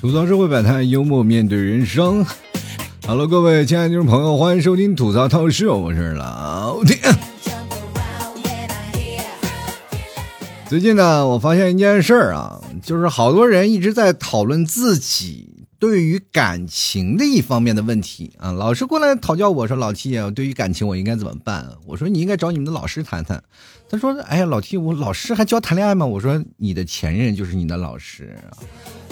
吐槽社会百态，幽默面对人生。Hello，各位亲爱的听众朋友，欢迎收听吐槽透视，我是老铁。最近呢，我发现一件事儿啊，就是好多人一直在讨论自己对于感情的一方面的问题啊，老师过来讨教我说：“老 T 啊，对于感情我应该怎么办？”我说：“你应该找你们的老师谈谈。”他说：“哎呀，老 T，我老师还教谈恋爱吗？”我说：“你的前任就是你的老师。”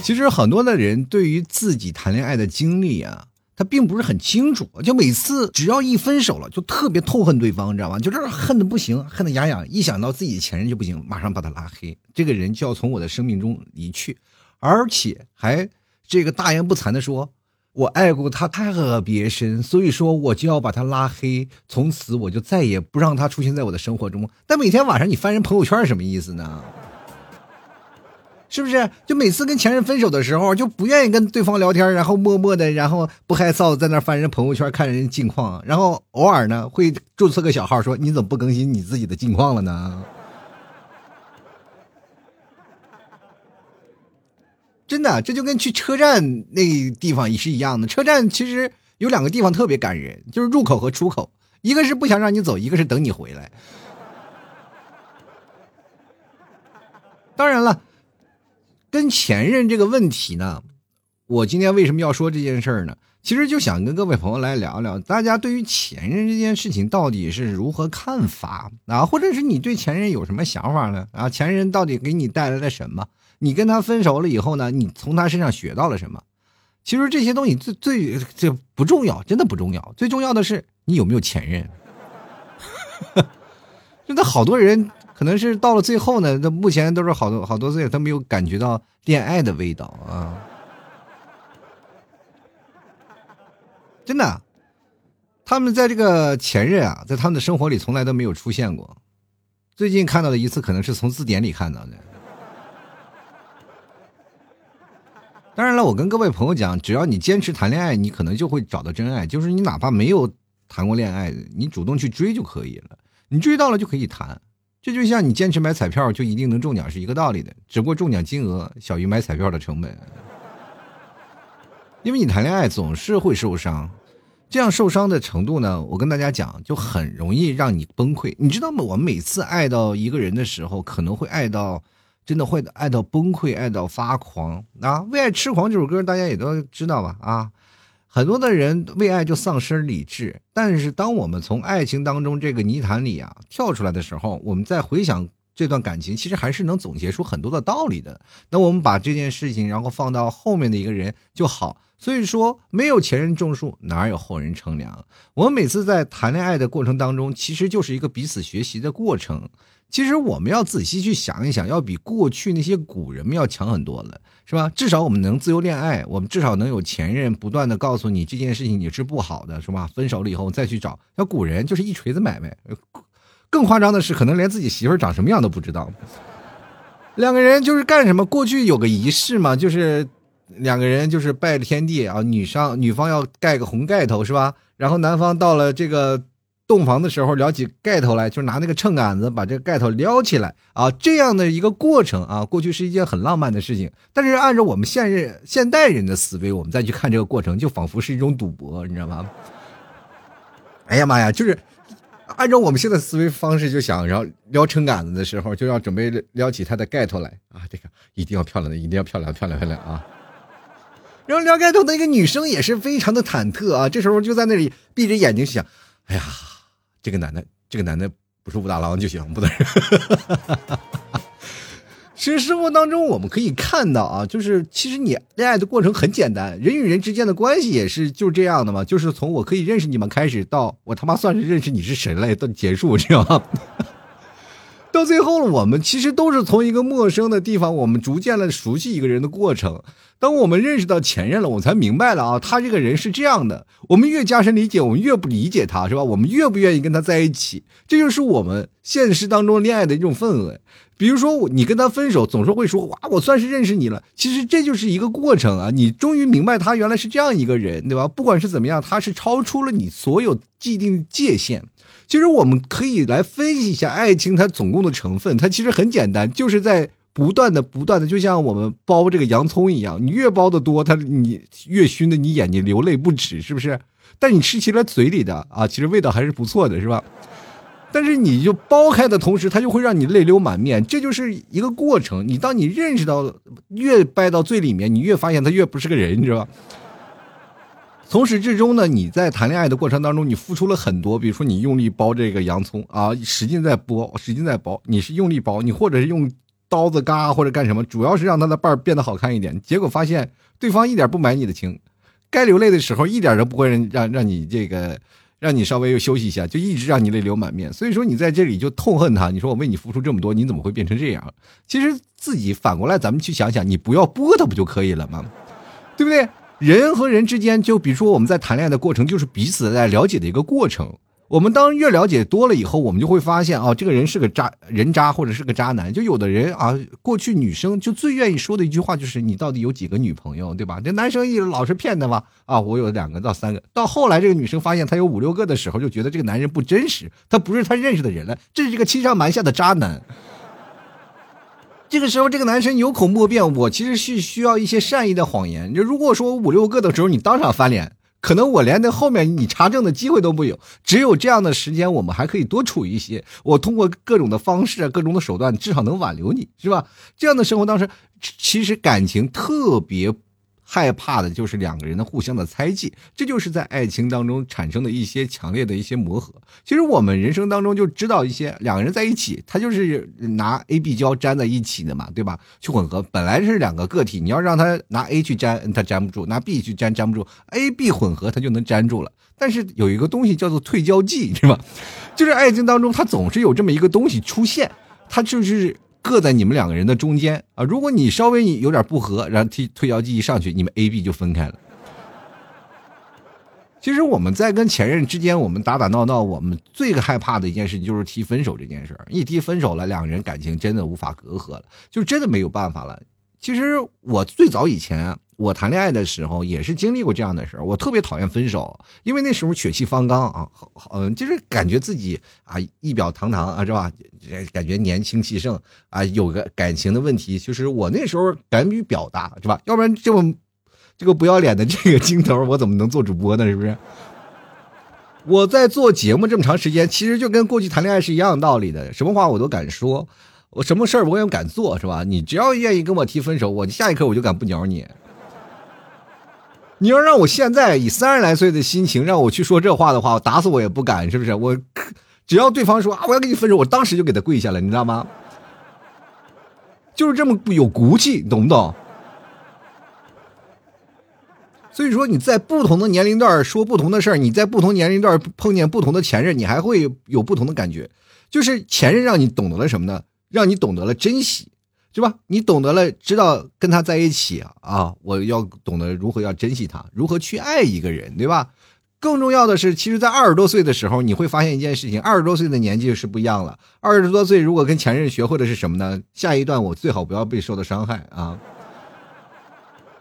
其实很多的人对于自己谈恋爱的经历啊，他并不是很清楚，就每次只要一分手了，就特别痛恨对方，你知道吗？就是恨的不行，恨得牙痒，一想到自己的前任就不行，马上把他拉黑，这个人就要从我的生命中离去，而且还这个大言不惭的说，我爱过他特别深，所以说我就要把他拉黑，从此我就再也不让他出现在我的生活中。但每天晚上你翻人朋友圈什么意思呢？是不是？就每次跟前任分手的时候，就不愿意跟对方聊天，然后默默的，然后不害臊在那翻人朋友圈看人近况，然后偶尔呢会注册个小号说你怎么不更新你自己的近况了呢？真的，这就跟去车站那地方也是一样的。车站其实有两个地方特别感人，就是入口和出口，一个是不想让你走，一个是等你回来。当然了。跟前任这个问题呢，我今天为什么要说这件事儿呢？其实就想跟各位朋友来聊聊，大家对于前任这件事情到底是如何看法啊？或者是你对前任有什么想法呢？啊，前任到底给你带来了什么？你跟他分手了以后呢，你从他身上学到了什么？其实这些东西最最这不重要，真的不重要。最重要的是你有没有前任。真的好多人。可能是到了最后呢，那目前都是好多好多岁，他没有感觉到恋爱的味道啊！真的，他们在这个前任啊，在他们的生活里从来都没有出现过。最近看到的一次，可能是从字典里看到的。当然了，我跟各位朋友讲，只要你坚持谈恋爱，你可能就会找到真爱。就是你哪怕没有谈过恋爱，你主动去追就可以了。你追到了就可以谈。这就像你坚持买彩票就一定能中奖是一个道理的，只不过中奖金额小于买彩票的成本。因为你谈恋爱总是会受伤，这样受伤的程度呢，我跟大家讲，就很容易让你崩溃。你知道吗？我们每次爱到一个人的时候，可能会爱到，真的会爱到崩溃，爱到发狂啊！《为爱痴狂》这首歌大家也都知道吧？啊。很多的人为爱就丧失理智，但是当我们从爱情当中这个泥潭里啊跳出来的时候，我们再回想这段感情，其实还是能总结出很多的道理的。那我们把这件事情，然后放到后面的一个人就好。所以说，没有前人种树，哪有后人乘凉？我们每次在谈恋爱的过程当中，其实就是一个彼此学习的过程。其实我们要仔细去想一想，要比过去那些古人们要强很多了，是吧？至少我们能自由恋爱，我们至少能有前任不断的告诉你这件事情你是不好的，是吧？分手了以后再去找，那古人就是一锤子买卖。更夸张的是，可能连自己媳妇长什么样都不知道。两个人就是干什么？过去有个仪式嘛，就是两个人就是拜天地啊，女上女方要盖个红盖头，是吧？然后男方到了这个。洞房的时候撩起盖头来，就拿那个秤杆子把这个盖头撩起来啊，这样的一个过程啊，过去是一件很浪漫的事情。但是按照我们现任现代人的思维，我们再去看这个过程，就仿佛是一种赌博，你知道吗？哎呀妈呀，就是按照我们现在思维方式，就想然后撩秤杆子的时候，就要准备撩起它的盖头来啊，这个一定要漂亮的，一定要漂亮漂亮漂亮啊！然后撩盖头的一个女生也是非常的忐忑啊，这时候就在那里 闭着眼睛想，哎呀。这个男的，这个男的不是武大郎就行，不能。其实生活当中我们可以看到啊，就是其实你恋爱的过程很简单，人与人之间的关系也是就这样的嘛，就是从我可以认识你们开始，到我他妈算是认识你是谁了，到结束，知道吗？到最后了，我们其实都是从一个陌生的地方，我们逐渐的熟悉一个人的过程。当我们认识到前任了，我才明白了啊，他这个人是这样的。我们越加深理解，我们越不理解他，是吧？我们越不愿意跟他在一起。这就是我们现实当中恋爱的一种氛围。比如说你跟他分手，总是会说哇，我算是认识你了。其实这就是一个过程啊，你终于明白他原来是这样一个人，对吧？不管是怎么样，他是超出了你所有既定界限。其实我们可以来分析一下爱情它总共的成分，它其实很简单，就是在不断的、不断的，就像我们剥这个洋葱一样，你越剥的多，它你越熏的你眼睛流泪不止，是不是？但你吃起来嘴里的啊，其实味道还是不错的，是吧？但是你就剥开的同时，它就会让你泪流满面，这就是一个过程。你当你认识到越掰到最里面，你越发现他越不是个人，你知道吧？从始至终呢，你在谈恋爱的过程当中，你付出了很多，比如说你用力剥这个洋葱啊，使劲在剥，使劲在剥，你是用力剥，你或者是用刀子嘎或者干什么，主要是让他的瓣变得好看一点。结果发现对方一点不买你的情，该流泪的时候一点都不会让让让你这个。让你稍微又休息一下，就一直让你泪流满面。所以说你在这里就痛恨他。你说我为你付出这么多，你怎么会变成这样？其实自己反过来，咱们去想想，你不要剥他不就可以了吗？对不对？人和人之间，就比如说我们在谈恋爱的过程，就是彼此在了解的一个过程。我们当越了解多了以后，我们就会发现啊，这个人是个渣人渣，或者是个渣男。就有的人啊，过去女生就最愿意说的一句话就是：“你到底有几个女朋友，对吧？”这男生一老是骗他嘛，啊，我有两个到三个。到后来，这个女生发现他有五六个的时候，就觉得这个男人不真实，他不是他认识的人了，这是这个欺上瞒下的渣男。这个时候，这个男生有口莫辩，我其实是需要一些善意的谎言。就如果说五六个的时候，你当场翻脸。可能我连那后面你查证的机会都没有，只有这样的时间，我们还可以多处一些。我通过各种的方式、各种的手段，至少能挽留你，是吧？这样的生活当时，其实感情特别。害怕的就是两个人的互相的猜忌，这就是在爱情当中产生的一些强烈的一些磨合。其实我们人生当中就知道一些，两个人在一起，他就是拿 A、B 胶粘在一起的嘛，对吧？去混合，本来是两个个体，你要让他拿 A 去粘，他粘不住；拿 B 去粘，粘不住。A、B 混合，他就能粘住了。但是有一个东西叫做退胶剂，是吧？就是爱情当中，它总是有这么一个东西出现，它就是。搁在你们两个人的中间啊！如果你稍微有点不和，然后推推摇机一上去，你们 A、B 就分开了。其实我们在跟前任之间，我们打打闹闹，我们最害怕的一件事情就是提分手这件事儿。一提分手了，两个人感情真的无法隔阂了，就真的没有办法了。其实我最早以前。我谈恋爱的时候也是经历过这样的事儿，我特别讨厌分手，因为那时候血气方刚啊，嗯，就是感觉自己啊仪表堂堂啊，是吧？感觉年轻气盛啊，有个感情的问题，就是我那时候敢于表达，是吧？要不然这么这个不要脸的这个镜头，我怎么能做主播呢？是不是？我在做节目这么长时间，其实就跟过去谈恋爱是一样道理的，什么话我都敢说，我什么事儿我也敢做，是吧？你只要愿意跟我提分手，我下一刻我就敢不鸟你。你要让我现在以三十来岁的心情让我去说这话的话，我打死我也不敢，是不是？我只要对方说啊，我要跟你分手，我当时就给他跪下了，你知道吗？就是这么有骨气，懂不懂？所以说你在不同的年龄段说不同的事儿，你在不同年龄段碰见不同的前任，你还会有不同的感觉。就是前任让你懂得了什么呢？让你懂得了珍惜。是吧？你懂得了，知道跟他在一起啊，我要懂得如何要珍惜他，如何去爱一个人，对吧？更重要的是，其实，在二十多岁的时候，你会发现一件事情：二十多岁的年纪是不一样了。二十多岁如果跟前任学会的是什么呢？下一段我最好不要被受到伤害啊。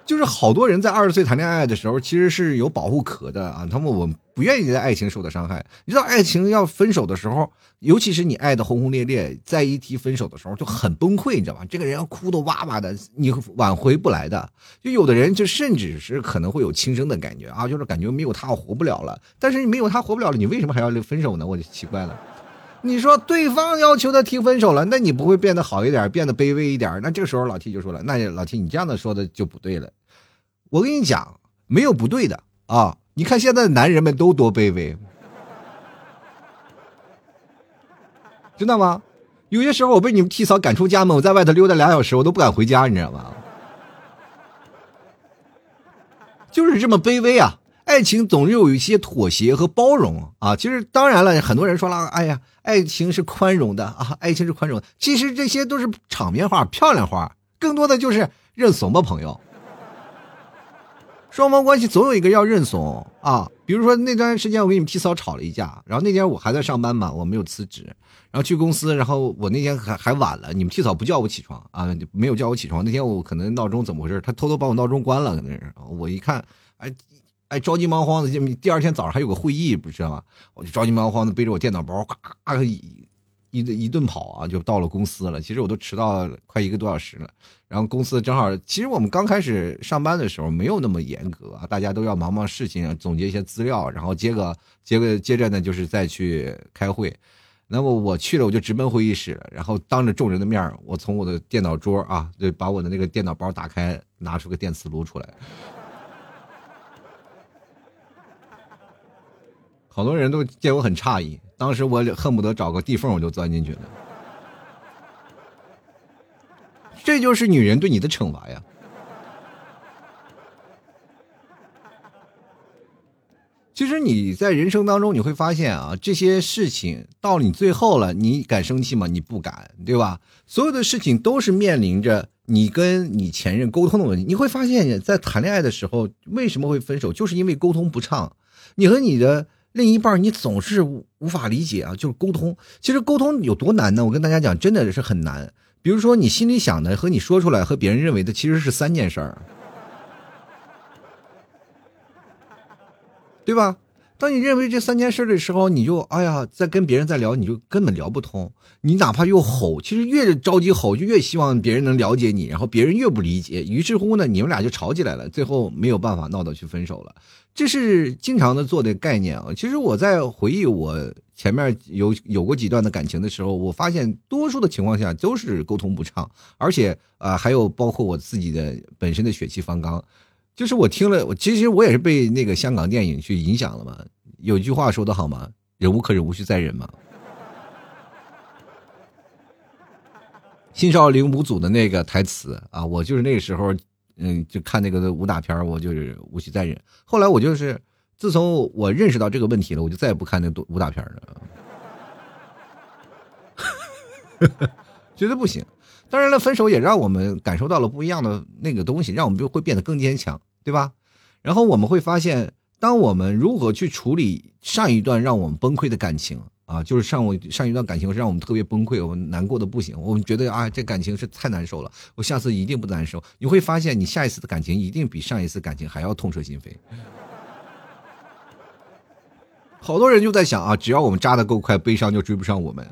就是好多人在二十岁谈恋爱的时候，其实是有保护壳的啊。他们我不愿意在爱情受到伤害。你知道，爱情要分手的时候，尤其是你爱的轰轰烈烈，在一提分手的时候就很崩溃，你知道吧？这个人要哭的哇哇的，你挽回不来的。就有的人就甚至是可能会有轻生的感觉啊，就是感觉没有他我活不了了。但是你没有他活不了了，你为什么还要分手呢？我就奇怪了。你说对方要求他提分手了，那你不会变得好一点，变得卑微一点？那这个时候老 T 就说了：“那老 T，你这样的说的就不对了。我跟你讲，没有不对的啊！你看现在的男人们都多卑微，知道吗？有些时候我被你们 T 嫂赶出家门，我在外头溜达俩小时，我都不敢回家，你知道吗？就是这么卑微啊！爱情总是有一些妥协和包容啊。其实当然了，很多人说了，哎呀。爱情是宽容的啊，爱情是宽容。其实这些都是场面话、漂亮话，更多的就是认怂吧，朋友。双方关系总有一个要认怂啊，比如说那段时间我跟你们替嫂吵了一架，然后那天我还在上班嘛，我没有辞职，然后去公司，然后我那天还还晚了，你们替嫂不叫我起床啊，没有叫我起床。那天我可能闹钟怎么回事，他偷偷把我闹钟关了，可能是。我一看，哎哎，着急忙慌的，第二天早上还有个会议，不知道吗？我就着急忙慌的背着我电脑包，咔咔一一一顿跑啊，就到了公司了。其实我都迟到快一个多小时了。然后公司正好，其实我们刚开始上班的时候没有那么严格啊，大家都要忙忙事情，总结一些资料，然后接个接个接着呢就是再去开会。那么我去了，我就直奔会议室了，然后当着众人的面我从我的电脑桌啊，对，把我的那个电脑包打开，拿出个电磁炉出来。好多人都见我很诧异，当时我恨不得找个地缝我就钻进去了。这就是女人对你的惩罚呀！其实你在人生当中你会发现啊，这些事情到你最后了，你敢生气吗？你不敢，对吧？所有的事情都是面临着你跟你前任沟通的问题。你会发现，在谈恋爱的时候为什么会分手，就是因为沟通不畅。你和你的另一半，你总是无法理解啊，就是沟通。其实沟通有多难呢？我跟大家讲，真的是很难。比如说，你心里想的和你说出来和别人认为的其实是三件事儿，对吧？当你认为这三件事的时候，你就哎呀，在跟别人在聊，你就根本聊不通。你哪怕又吼，其实越着急吼，就越希望别人能了解你，然后别人越不理解，于是乎呢，你们俩就吵起来了，最后没有办法闹到去分手了。这是经常的做的概念啊。其实我在回忆我。前面有有过几段的感情的时候，我发现多数的情况下都是沟通不畅，而且啊，还有包括我自己的本身的血气方刚，就是我听了，我其实我也是被那个香港电影去影响了嘛。有句话说的好吗？忍无可忍，无需再忍嘛。新少林五祖的那个台词啊，我就是那个时候，嗯，就看那个武打片，我就是无需再忍。后来我就是。自从我认识到这个问题了，我就再也不看那武打片了，觉得不行。当然了，分手也让我们感受到了不一样的那个东西，让我们就会变得更坚强，对吧？然后我们会发现，当我们如何去处理上一段让我们崩溃的感情啊，就是上我上一段感情让我们特别崩溃，我们难过的不行，我们觉得啊，这感情是太难受了，我下次一定不难受。你会发现，你下一次的感情一定比上一次感情还要痛彻心扉。好多人就在想啊，只要我们扎的够快，悲伤就追不上我们。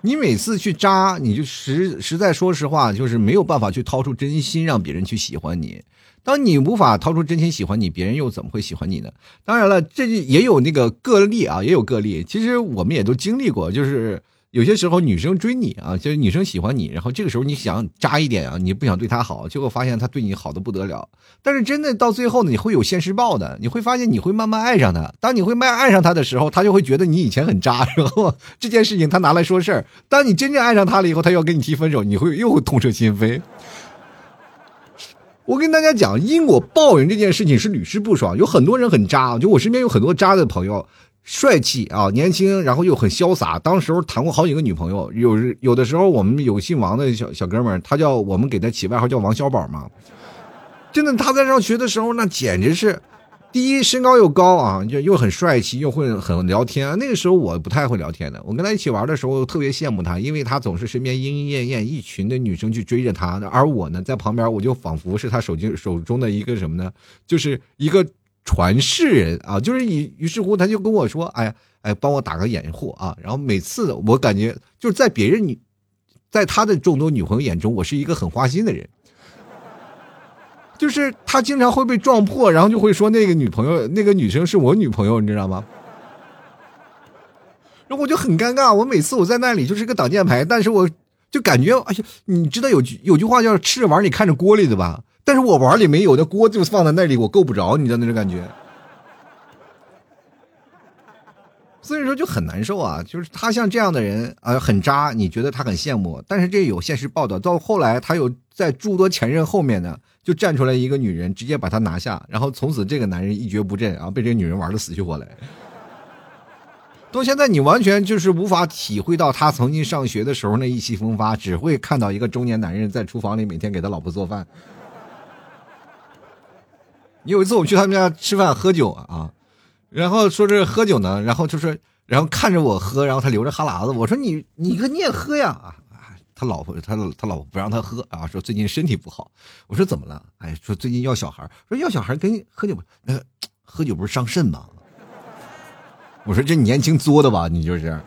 你每次去扎，你就实实在说实话，就是没有办法去掏出真心让别人去喜欢你。当你无法掏出真心喜欢你，别人又怎么会喜欢你呢？当然了，这也有那个个例啊，也有个例。其实我们也都经历过，就是。有些时候女生追你啊，就是女生喜欢你，然后这个时候你想渣一点啊，你不想对她好，结果发现她对你好的不得了。但是真的到最后呢，你会有现世报的，你会发现你会慢慢爱上她。当你会慢爱上她的时候，她就会觉得你以前很渣，然后 这件事情她拿来说事儿。当你真正爱上她了以后，她要跟你提分手，你会又会痛彻心扉。我跟大家讲，因果报应这件事情是屡试不爽，有很多人很渣，就我身边有很多渣的朋友。帅气啊，年轻，然后又很潇洒。当时候谈过好几个女朋友，有有的时候我们有姓王的小小哥们儿，他叫我们给他起外号叫王小宝嘛。真的，他在上学的时候，那简直是，第一身高又高啊，又又很帅气，又会很聊天。那个时候我不太会聊天的，我跟他一起玩的时候特别羡慕他，因为他总是身边莺莺燕燕一群的女生去追着他，而我呢在旁边，我就仿佛是他手机手中的一个什么呢？就是一个。传世人啊，就是于于是乎他就跟我说：“哎呀，哎，帮我打个掩护啊！”然后每次我感觉就是在别人女，在他的众多女朋友眼中，我是一个很花心的人。就是他经常会被撞破，然后就会说那个女朋友、那个女生是我女朋友，你知道吗？然后我就很尴尬。我每次我在那里就是个挡箭牌，但是我就感觉，哎呀，你知道有句有句话叫“吃着碗里看着锅里”的吧？但是我碗里没有，那锅就放在那里，我够不着，你知道那种感觉。所以说就很难受啊，就是他像这样的人啊，很渣，你觉得他很羡慕，但是这有现实报道，到后来他有在诸多前任后面呢，就站出来一个女人，直接把他拿下，然后从此这个男人一蹶不振，然后被这个女人玩的死去活来。到现在你完全就是无法体会到他曾经上学的时候那意气风发，只会看到一个中年男人在厨房里每天给他老婆做饭。有一次我们去他们家吃饭喝酒啊，然后说这喝酒呢，然后就说，然后看着我喝，然后他流着哈喇子，我说你你个你也喝呀啊，他老婆他他老婆不让他喝啊，说最近身体不好，我说怎么了？哎，说最近要小孩，说要小孩跟喝酒那个喝酒不是伤肾吗？我说这年轻作的吧，你就是。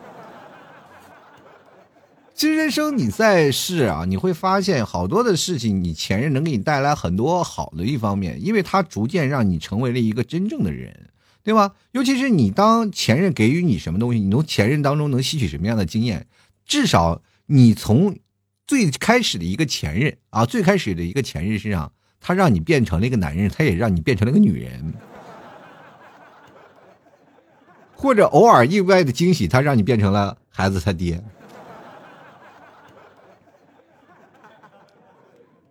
其实人生你在世啊，你会发现好多的事情，你前任能给你带来很多好的一方面，因为他逐渐让你成为了一个真正的人，对吧？尤其是你当前任给予你什么东西，你从前任当中能吸取什么样的经验？至少你从最开始的一个前任啊，最开始的一个前任身上，他让你变成了一个男人，他也让你变成了一个女人，或者偶尔意外的惊喜，他让你变成了孩子他爹。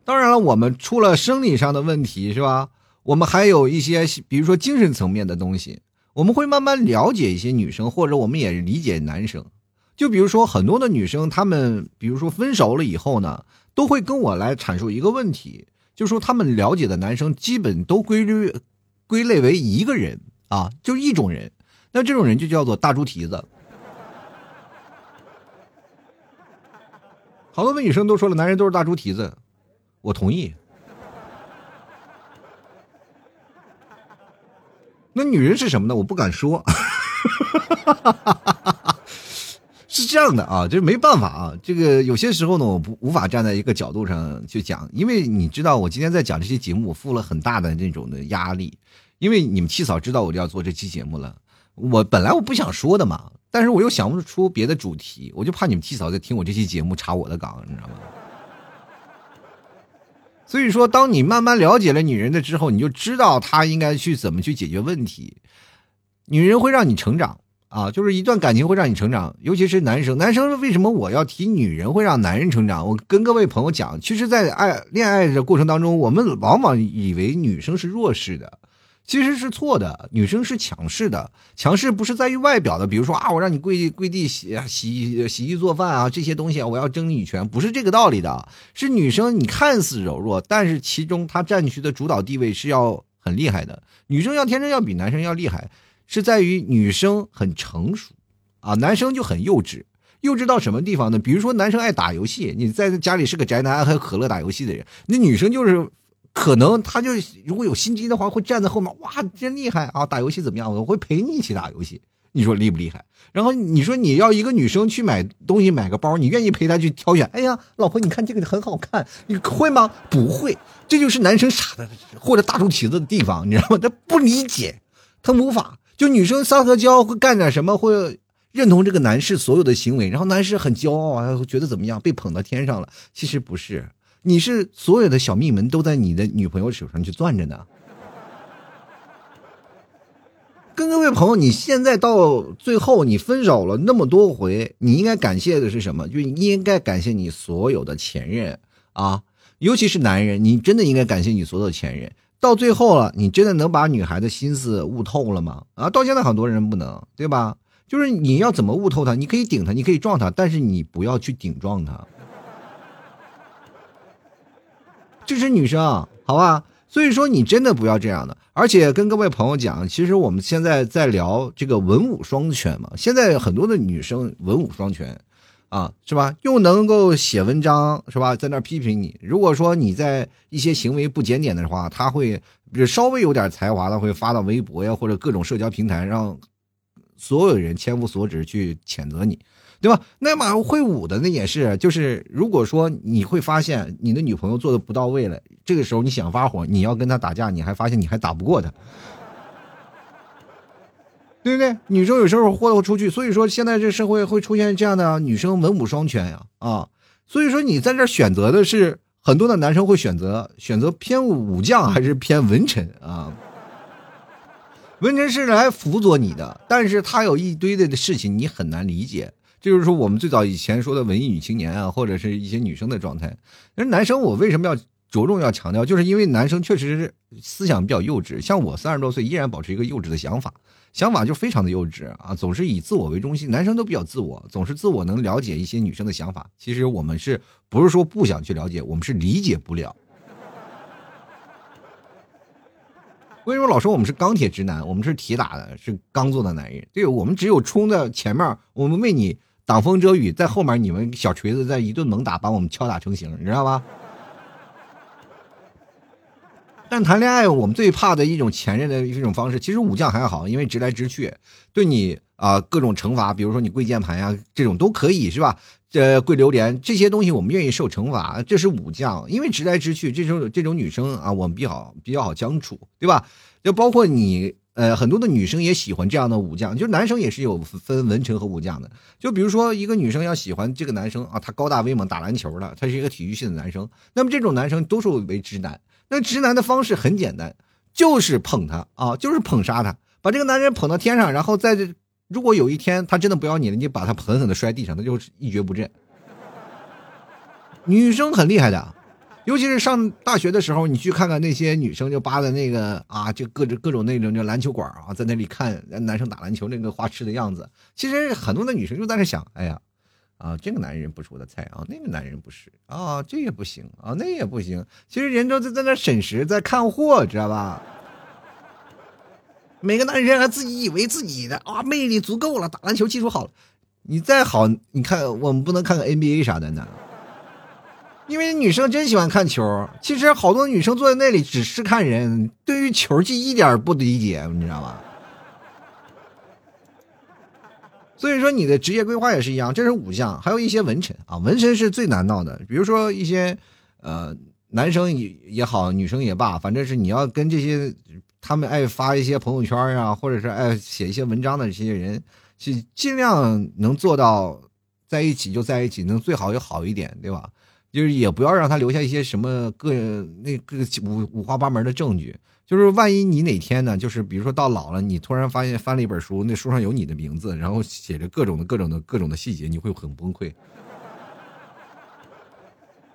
当然了，我们除了生理上的问题，是吧？我们还有一些，比如说精神层面的东西，我们会慢慢了解一些女生，或者我们也理解男生。就比如说很多的女生，她们比如说分手了以后呢，都会跟我来阐述一个问题，就说她们了解的男生基本都归类归类为一个人啊，就一种人。那这种人就叫做大猪蹄子。好多的女生都说了，男人都是大猪蹄子。我同意。那女人是什么呢？我不敢说。是这样的啊，就是没办法啊。这个有些时候呢，我不无法站在一个角度上去讲，因为你知道，我今天在讲这些节目，我付了很大的那种的压力。因为你们七嫂知道我就要做这期节目了，我本来我不想说的嘛，但是我又想不出别的主题，我就怕你们七嫂在听我这期节目查我的岗，你知道吗？所以说，当你慢慢了解了女人的之后，你就知道她应该去怎么去解决问题。女人会让你成长啊，就是一段感情会让你成长，尤其是男生。男生为什么我要提女人会让男人成长？我跟各位朋友讲，其实，在爱恋爱的过程当中，我们往往以为女生是弱势的。其实是错的，女生是强势的，强势不是在于外表的，比如说啊，我让你跪跪地洗洗洗衣做饭啊，这些东西我要争女权，不是这个道理的。是女生你看似柔弱，但是其中她占据的主导地位是要很厉害的。女生要天生要比男生要厉害，是在于女生很成熟，啊，男生就很幼稚，幼稚到什么地方呢？比如说男生爱打游戏，你在家里是个宅男，爱喝可乐打游戏的人，那女生就是。可能他就如果有心机的话，会站在后面，哇，真厉害啊！打游戏怎么样？我会陪你一起打游戏，你说厉不厉害？然后你说你要一个女生去买东西，买个包，你愿意陪她去挑选？哎呀，老婆，你看这个很好看，你会吗？不会，这就是男生傻的或者大猪蹄子的地方，你知道吗？他不理解，他无法。就女生撒个娇会干点什么，会认同这个男士所有的行为，然后男士很骄傲啊，觉得怎么样，被捧到天上了？其实不是。你是所有的小秘门都在你的女朋友手上去攥着呢。跟各位朋友，你现在到最后你分手了那么多回，你应该感谢的是什么？就应该感谢你所有的前任啊，尤其是男人，你真的应该感谢你所有的前任。到最后了，你真的能把女孩的心思悟透了吗？啊，到现在很多人不能，对吧？就是你要怎么悟透她？你可以顶她，你可以撞她，但是你不要去顶撞她。这是女生，好吧？所以说你真的不要这样的。而且跟各位朋友讲，其实我们现在在聊这个文武双全嘛。现在很多的女生文武双全，啊，是吧？又能够写文章，是吧？在那批评你。如果说你在一些行为不检点的话，他会稍微有点才华的会发到微博呀，或者各种社交平台，让所有人千夫所指去谴责你。对吧？那么会武的那也是，就是如果说你会发现你的女朋友做的不到位了，这个时候你想发火，你要跟她打架，你还发现你还打不过她，对不对？女生有时候豁得出去，所以说现在这社会会出现这样的女生文武双全呀啊！所以说你在这选择的是很多的男生会选择选择偏武将还是偏文臣啊？文臣是来辅佐你的，但是他有一堆的事情你很难理解。就是说，我们最早以前说的文艺女青年啊，或者是一些女生的状态。而男生，我为什么要着重要强调？就是因为男生确实是思想比较幼稚。像我三十多岁，依然保持一个幼稚的想法，想法就非常的幼稚啊，总是以自我为中心。男生都比较自我，总是自我能了解一些女生的想法。其实我们是不是说不想去了解？我们是理解不了。为什么老说我们是钢铁直男？我们是铁打的，是刚做的男人。对，我们只有冲在前面，我们为你挡风遮雨，在后面你们小锤子在一顿猛打，把我们敲打成型，你知道吧？但谈恋爱，我们最怕的一种前任的一种方式，其实武将还好，因为直来直去，对你啊各种惩罚，比如说你跪键盘呀，这种都可以是吧？这跪榴莲这些东西，我们愿意受惩罚，这是武将，因为直来直去，这种这种女生啊，我们比较比较好相处，对吧？就包括你，呃，很多的女生也喜欢这样的武将，就男生也是有分文臣和武将的。就比如说一个女生要喜欢这个男生啊，他高大威猛，打篮球的，他是一个体育系的男生，那么这种男生多数为直男。那直男的方式很简单，就是捧他啊，就是捧杀他，把这个男人捧到天上，然后在这，如果有一天他真的不要你了，你把他狠狠的摔地上，他就一蹶不振。女生很厉害的，尤其是上大学的时候，你去看看那些女生就扒的那个啊，就各种各种那种叫篮球馆啊，在那里看男生打篮球那个花痴的样子。其实很多的女生就在那想，哎呀。啊，这个男人不是我的菜啊，那个男人不是啊，这也不行啊，那也不行。其实人都在在那审时，在看货，知道吧？每个男人还自己以为自己的啊魅力足够了，打篮球技术好了。你再好，你看我们不能看看 NBA 啥的呢？因为女生真喜欢看球。其实好多女生坐在那里只是看人，对于球技一点不理解，你知道吗？所以说你的职业规划也是一样，这是武将，还有一些文臣啊，文臣是最难闹的。比如说一些，呃，男生也也好，女生也罢，反正是你要跟这些他们爱发一些朋友圈啊，或者是爱写一些文章的这些人，去尽量能做到在一起就在一起，能最好也好一点，对吧？就是也不要让他留下一些什么个那个五五花八门的证据。就是万一你哪天呢？就是比如说到老了，你突然发现翻了一本书，那书上有你的名字，然后写着各种的各种的各种的细节，你会很崩溃。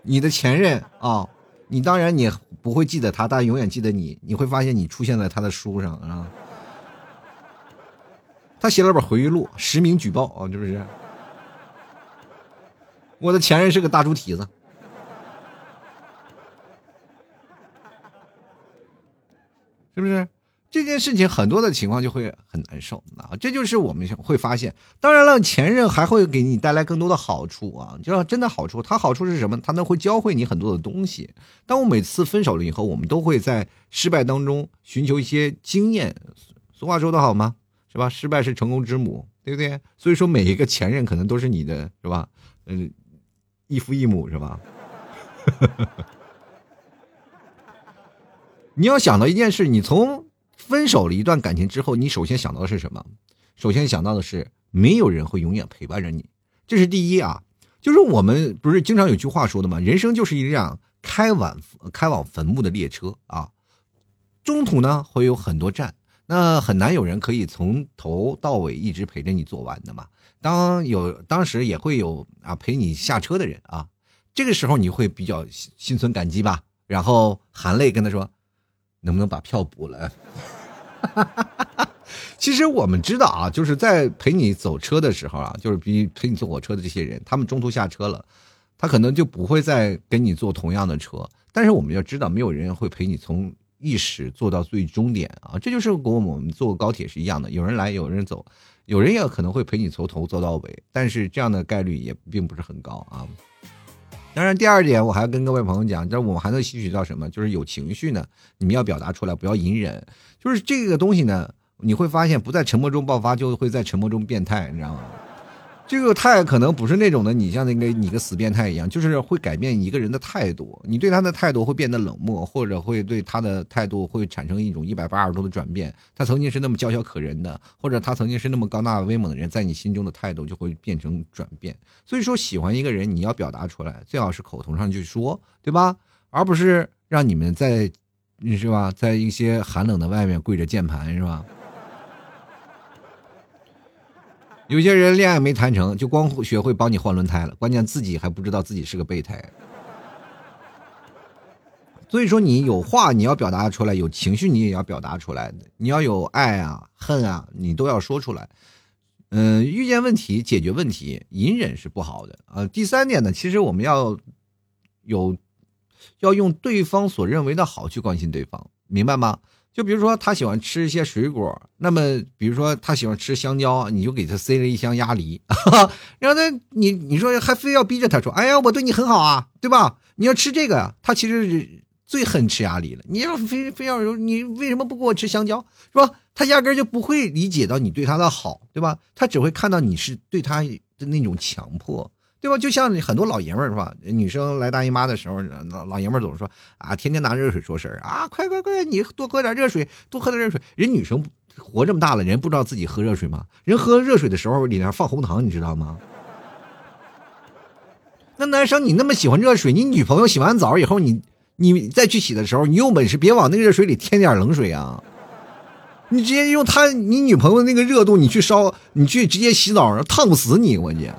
你的前任啊，你当然你不会记得他，但永远记得你。你会发现你出现在他的书上啊。他写了本回忆录，实名举报啊，是不是？我的前任是个大猪蹄子。是不是这件事情很多的情况就会很难受啊？这就是我们会发现。当然了，前任还会给你带来更多的好处啊！就要真的好处，它好处是什么？它能会教会你很多的东西。当我每次分手了以后，我们都会在失败当中寻求一些经验。俗话说得好吗？是吧？失败是成功之母，对不对？所以说，每一个前任可能都是你的，是吧？嗯，异父异母，是吧？你要想到一件事，你从分手了一段感情之后，你首先想到的是什么？首先想到的是没有人会永远陪伴着你，这是第一啊。就是我们不是经常有句话说的吗？人生就是一辆开往开往坟墓的列车啊，中途呢会有很多站，那很难有人可以从头到尾一直陪着你走完的嘛。当有当时也会有啊陪你下车的人啊，这个时候你会比较心存感激吧，然后含泪跟他说。能不能把票补了？其实我们知道啊，就是在陪你走车的时候啊，就是比陪你坐火车的这些人，他们中途下车了，他可能就不会再跟你坐同样的车。但是我们要知道，没有人会陪你从一始坐到最终点啊，这就是跟我们坐高铁是一样的，有人来有人走，有人也可能会陪你从头坐到尾，但是这样的概率也并不是很高啊。当然，第二点，我还要跟各位朋友讲，就是我们还能吸取到什么？就是有情绪呢，你们要表达出来，不要隐忍。就是这个东西呢，你会发现，不在沉默中爆发，就会在沉默中变态，你知道吗？这个态可能不是那种的，你像那个你个死变态一样，就是会改变一个人的态度。你对他的态度会变得冷漠，或者会对他的态度会产生一种一百八十度的转变。他曾经是那么娇小可人的，或者他曾经是那么高大威猛的人，在你心中的态度就会变成转变。所以说，喜欢一个人，你要表达出来，最好是口头上去说，对吧？而不是让你们在，是吧，在一些寒冷的外面跪着键盘，是吧？有些人恋爱没谈成就光学会帮你换轮胎了，关键自己还不知道自己是个备胎。所以说，你有话你要表达出来，有情绪你也要表达出来，你要有爱啊、恨啊，你都要说出来。嗯，遇见问题解决问题，隐忍是不好的啊。第三点呢，其实我们要有要用对方所认为的好去关心对方，明白吗？就比如说他喜欢吃一些水果，那么比如说他喜欢吃香蕉，你就给他塞了一箱鸭梨，然后他你你说还非要逼着他说，哎呀，我对你很好啊，对吧？你要吃这个啊，他其实最恨吃鸭梨了。你要非非要说你为什么不给我吃香蕉，是吧？他压根就不会理解到你对他的好，对吧？他只会看到你是对他的那种强迫。对吧？就像很多老爷们儿是吧？女生来大姨妈的时候，老老爷们儿总是说啊，天天拿热水说事儿啊，快快快，你多喝点热水，多喝点热水。人女生活这么大了，人不知道自己喝热水吗？人喝热水的时候里面放红糖，你知道吗？那男生你那么喜欢热水，你女朋友洗完澡以后，你你再去洗的时候，你有本事别往那个热水里添点冷水啊！你直接用他你女朋友那个热度，你去烧，你去直接洗澡，烫不死你，我去。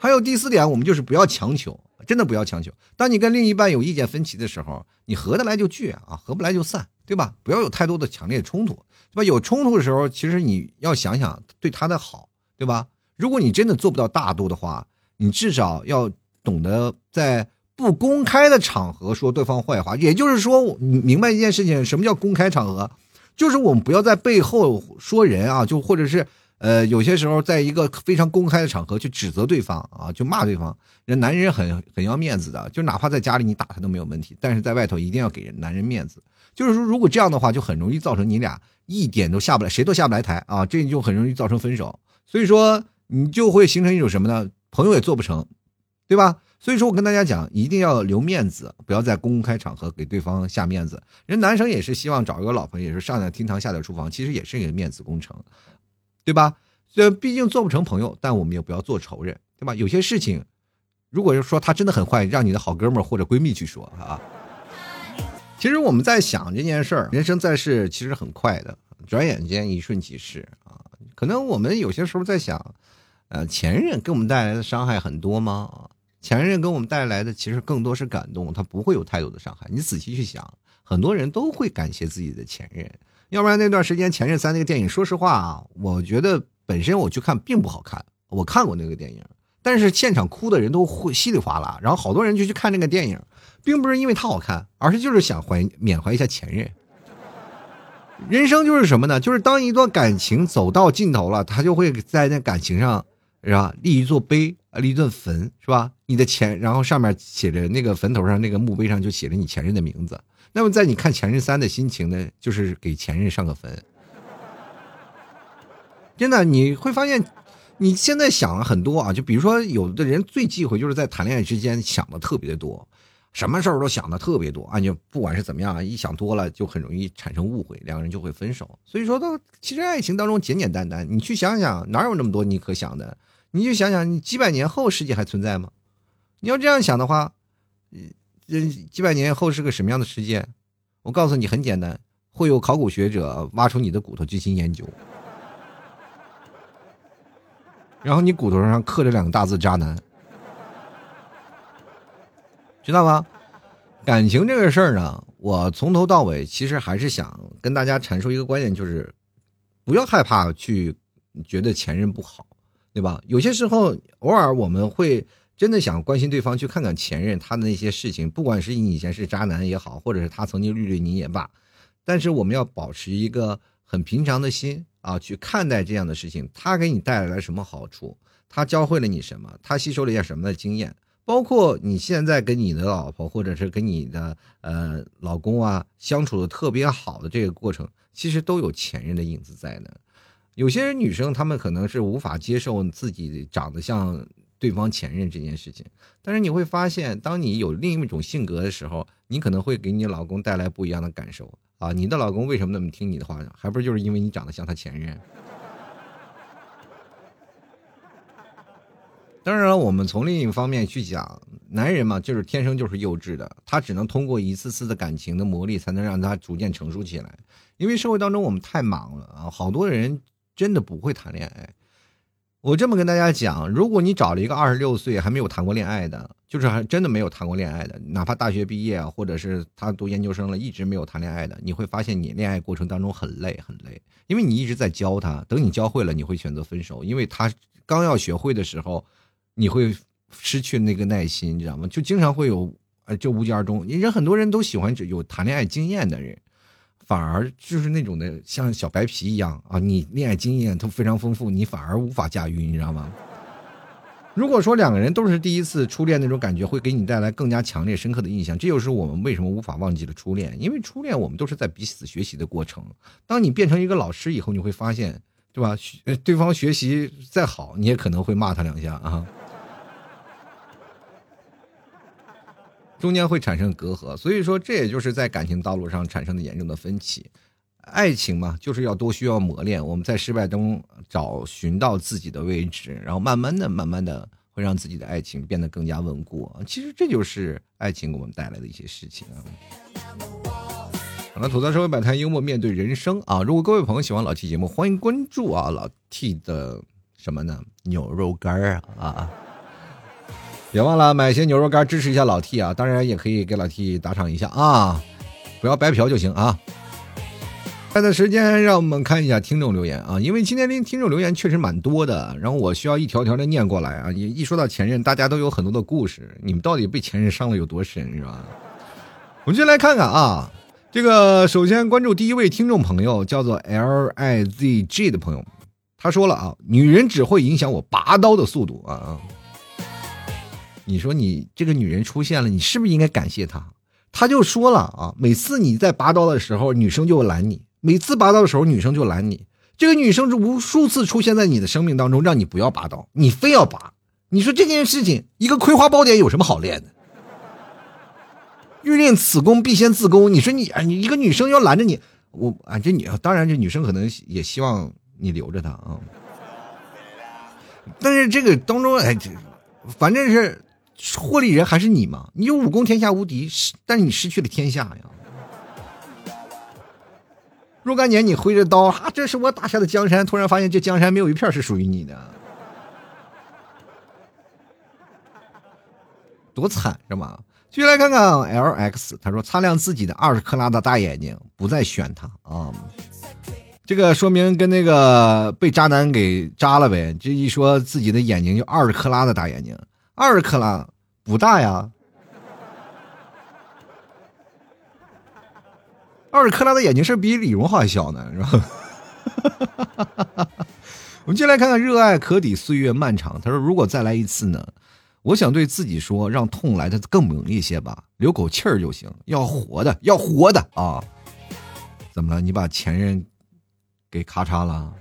还有第四点，我们就是不要强求，真的不要强求。当你跟另一半有意见分歧的时候，你合得来就聚啊，合不来就散，对吧？不要有太多的强烈冲突，对吧？有冲突的时候，其实你要想想对他的好，对吧？如果你真的做不到大度的话，你至少要懂得在不公开的场合说对方坏话。也就是说，你明白一件事情，什么叫公开场合？就是我们不要在背后说人啊，就或者是。呃，有些时候在一个非常公开的场合去指责对方啊，就骂对方，人男人很很要面子的，就哪怕在家里你打他都没有问题，但是在外头一定要给人男人面子。就是说，如果这样的话，就很容易造成你俩一点都下不来，谁都下不来台啊，这就很容易造成分手。所以说，你就会形成一种什么呢？朋友也做不成，对吧？所以说我跟大家讲，一定要留面子，不要在公开场合给对方下面子。人男生也是希望找一个老婆，也是上点厅堂下点厨房，其实也是一个面子工程。对吧？这毕竟做不成朋友，但我们也不要做仇人，对吧？有些事情，如果是说他真的很坏，让你的好哥们儿或者闺蜜去说啊。其实我们在想这件事儿，人生在世其实很快的，转眼间一瞬即逝啊。可能我们有些时候在想，呃，前任给我们带来的伤害很多吗？前任给我们带来的其实更多是感动，他不会有太多的伤害。你仔细去想，很多人都会感谢自己的前任。要不然那段时间《前任三》那个电影，说实话啊，我觉得本身我去看并不好看。我看过那个电影，但是现场哭的人都会稀里哗啦，然后好多人就去看那个电影，并不是因为它好看，而是就是想怀缅怀一下前任。人生就是什么呢？就是当一段感情走到尽头了，他就会在那感情上是吧立一座碑，立一座坟，是吧？你的前，然后上面写着那个坟头上那个墓碑上就写着你前任的名字。那么，在你看《前任三》的心情呢，就是给前任上个坟。真的，你会发现，你现在想了很多啊。就比如说，有的人最忌讳就是在谈恋爱之间想的特别的多，什么事儿都想的特别多啊。就不管是怎么样，一想多了就很容易产生误会，两个人就会分手。所以说，都其实爱情当中简简单单，你去想想，哪有那么多你可想的？你就想想，你几百年后世界还存在吗？你要这样想的话，这几百年后是个什么样的世界？我告诉你，很简单，会有考古学者挖出你的骨头进行研究，然后你骨头上刻着两个大字“渣男”，知道吗？感情这个事儿呢，我从头到尾其实还是想跟大家阐述一个观点，就是不要害怕去觉得前任不好，对吧？有些时候，偶尔我们会。真的想关心对方，去看看前任他的那些事情，不管是你以前是渣男也好，或者是他曾经绿绿你也罢，但是我们要保持一个很平常的心啊，去看待这样的事情。他给你带来了什么好处？他教会了你什么？他吸收了一些什么的经验？包括你现在跟你的老婆，或者是跟你的呃老公啊相处的特别好的这个过程，其实都有前任的影子在呢。有些人女生她们可能是无法接受自己长得像。对方前任这件事情，但是你会发现，当你有另一种性格的时候，你可能会给你老公带来不一样的感受啊！你的老公为什么那么听你的话呢？还不是就是因为你长得像他前任？当然了，我们从另一方面去讲，男人嘛，就是天生就是幼稚的，他只能通过一次次的感情的磨砺，才能让他逐渐成熟起来。因为社会当中我们太忙了啊，好多人真的不会谈恋爱。我这么跟大家讲，如果你找了一个二十六岁还没有谈过恋爱的，就是还真的没有谈过恋爱的，哪怕大学毕业或者是他读研究生了，一直没有谈恋爱的，你会发现你恋爱过程当中很累很累，因为你一直在教他，等你教会了，你会选择分手，因为他刚要学会的时候，你会失去那个耐心，你知道吗？就经常会有呃，就无疾而终。人很多人都喜欢有谈恋爱经验的人，反而就是那种的像小白皮一样啊，你恋爱经验都非常丰富，你反而无法驾驭，你知道吗？如果说两个人都是第一次初恋那种感觉，会给你带来更加强烈、深刻的印象。这就是我们为什么无法忘记了初恋，因为初恋我们都是在彼此学习的过程。当你变成一个老师以后，你会发现，对吧？对方学习再好，你也可能会骂他两下啊，中间会产生隔阂。所以说，这也就是在感情道路上产生的严重的分歧。爱情嘛，就是要多需要磨练。我们在失败中找寻到自己的位置，然后慢慢的、慢慢的会让自己的爱情变得更加稳固。其实这就是爱情给我们带来的一些事情啊。好了，吐槽社会百态，幽默面对人生啊！如果各位朋友喜欢老 T 节目，欢迎关注啊老 T 的什么呢？牛肉干啊啊！别忘了买些牛肉干支持一下老 T 啊！当然也可以给老 T 打赏一下啊，不要白嫖就行啊。看的时间，让我们看一下听众留言啊，因为今天的听众留言确实蛮多的，然后我需要一条条的念过来啊。一一说到前任，大家都有很多的故事，你们到底被前任伤了有多深，是吧？我们先来看看啊，这个首先关注第一位听众朋友叫做 L I Z G 的朋友，他说了啊，女人只会影响我拔刀的速度啊啊！你说你这个女人出现了，你是不是应该感谢她？她就说了啊，每次你在拔刀的时候，女生就拦你。每次拔刀的时候，女生就拦你。这个女生是无数次出现在你的生命当中，让你不要拔刀，你非要拔。你说这件事情，一个葵花宝典有什么好练的？欲练此功，必先自宫。你说你啊，你一个女生要拦着你，我啊，这女当然这女生可能也希望你留着她啊。但是这个当中，哎，这反正是获利人还是你吗。你有武功天下无敌，但是你失去了天下呀。若干年，你挥着刀，哈，这是我打下的江山。突然发现，这江山没有一片是属于你的，多惨是吗？继续来看看 L X，他说：“擦亮自己的二十克拉的大眼睛，不再选他啊。”这个说明跟那个被渣男给扎了呗。这一说自己的眼睛就二十克拉的大眼睛，二克拉不大呀。二克拉的眼睛是比李荣浩还小呢，是吧？我们进来看看，热爱可抵岁月漫长。他说：“如果再来一次呢？我想对自己说，让痛来的更猛烈些吧，留口气儿就行。要活的，要活的啊！怎么了？你把前任给咔嚓了？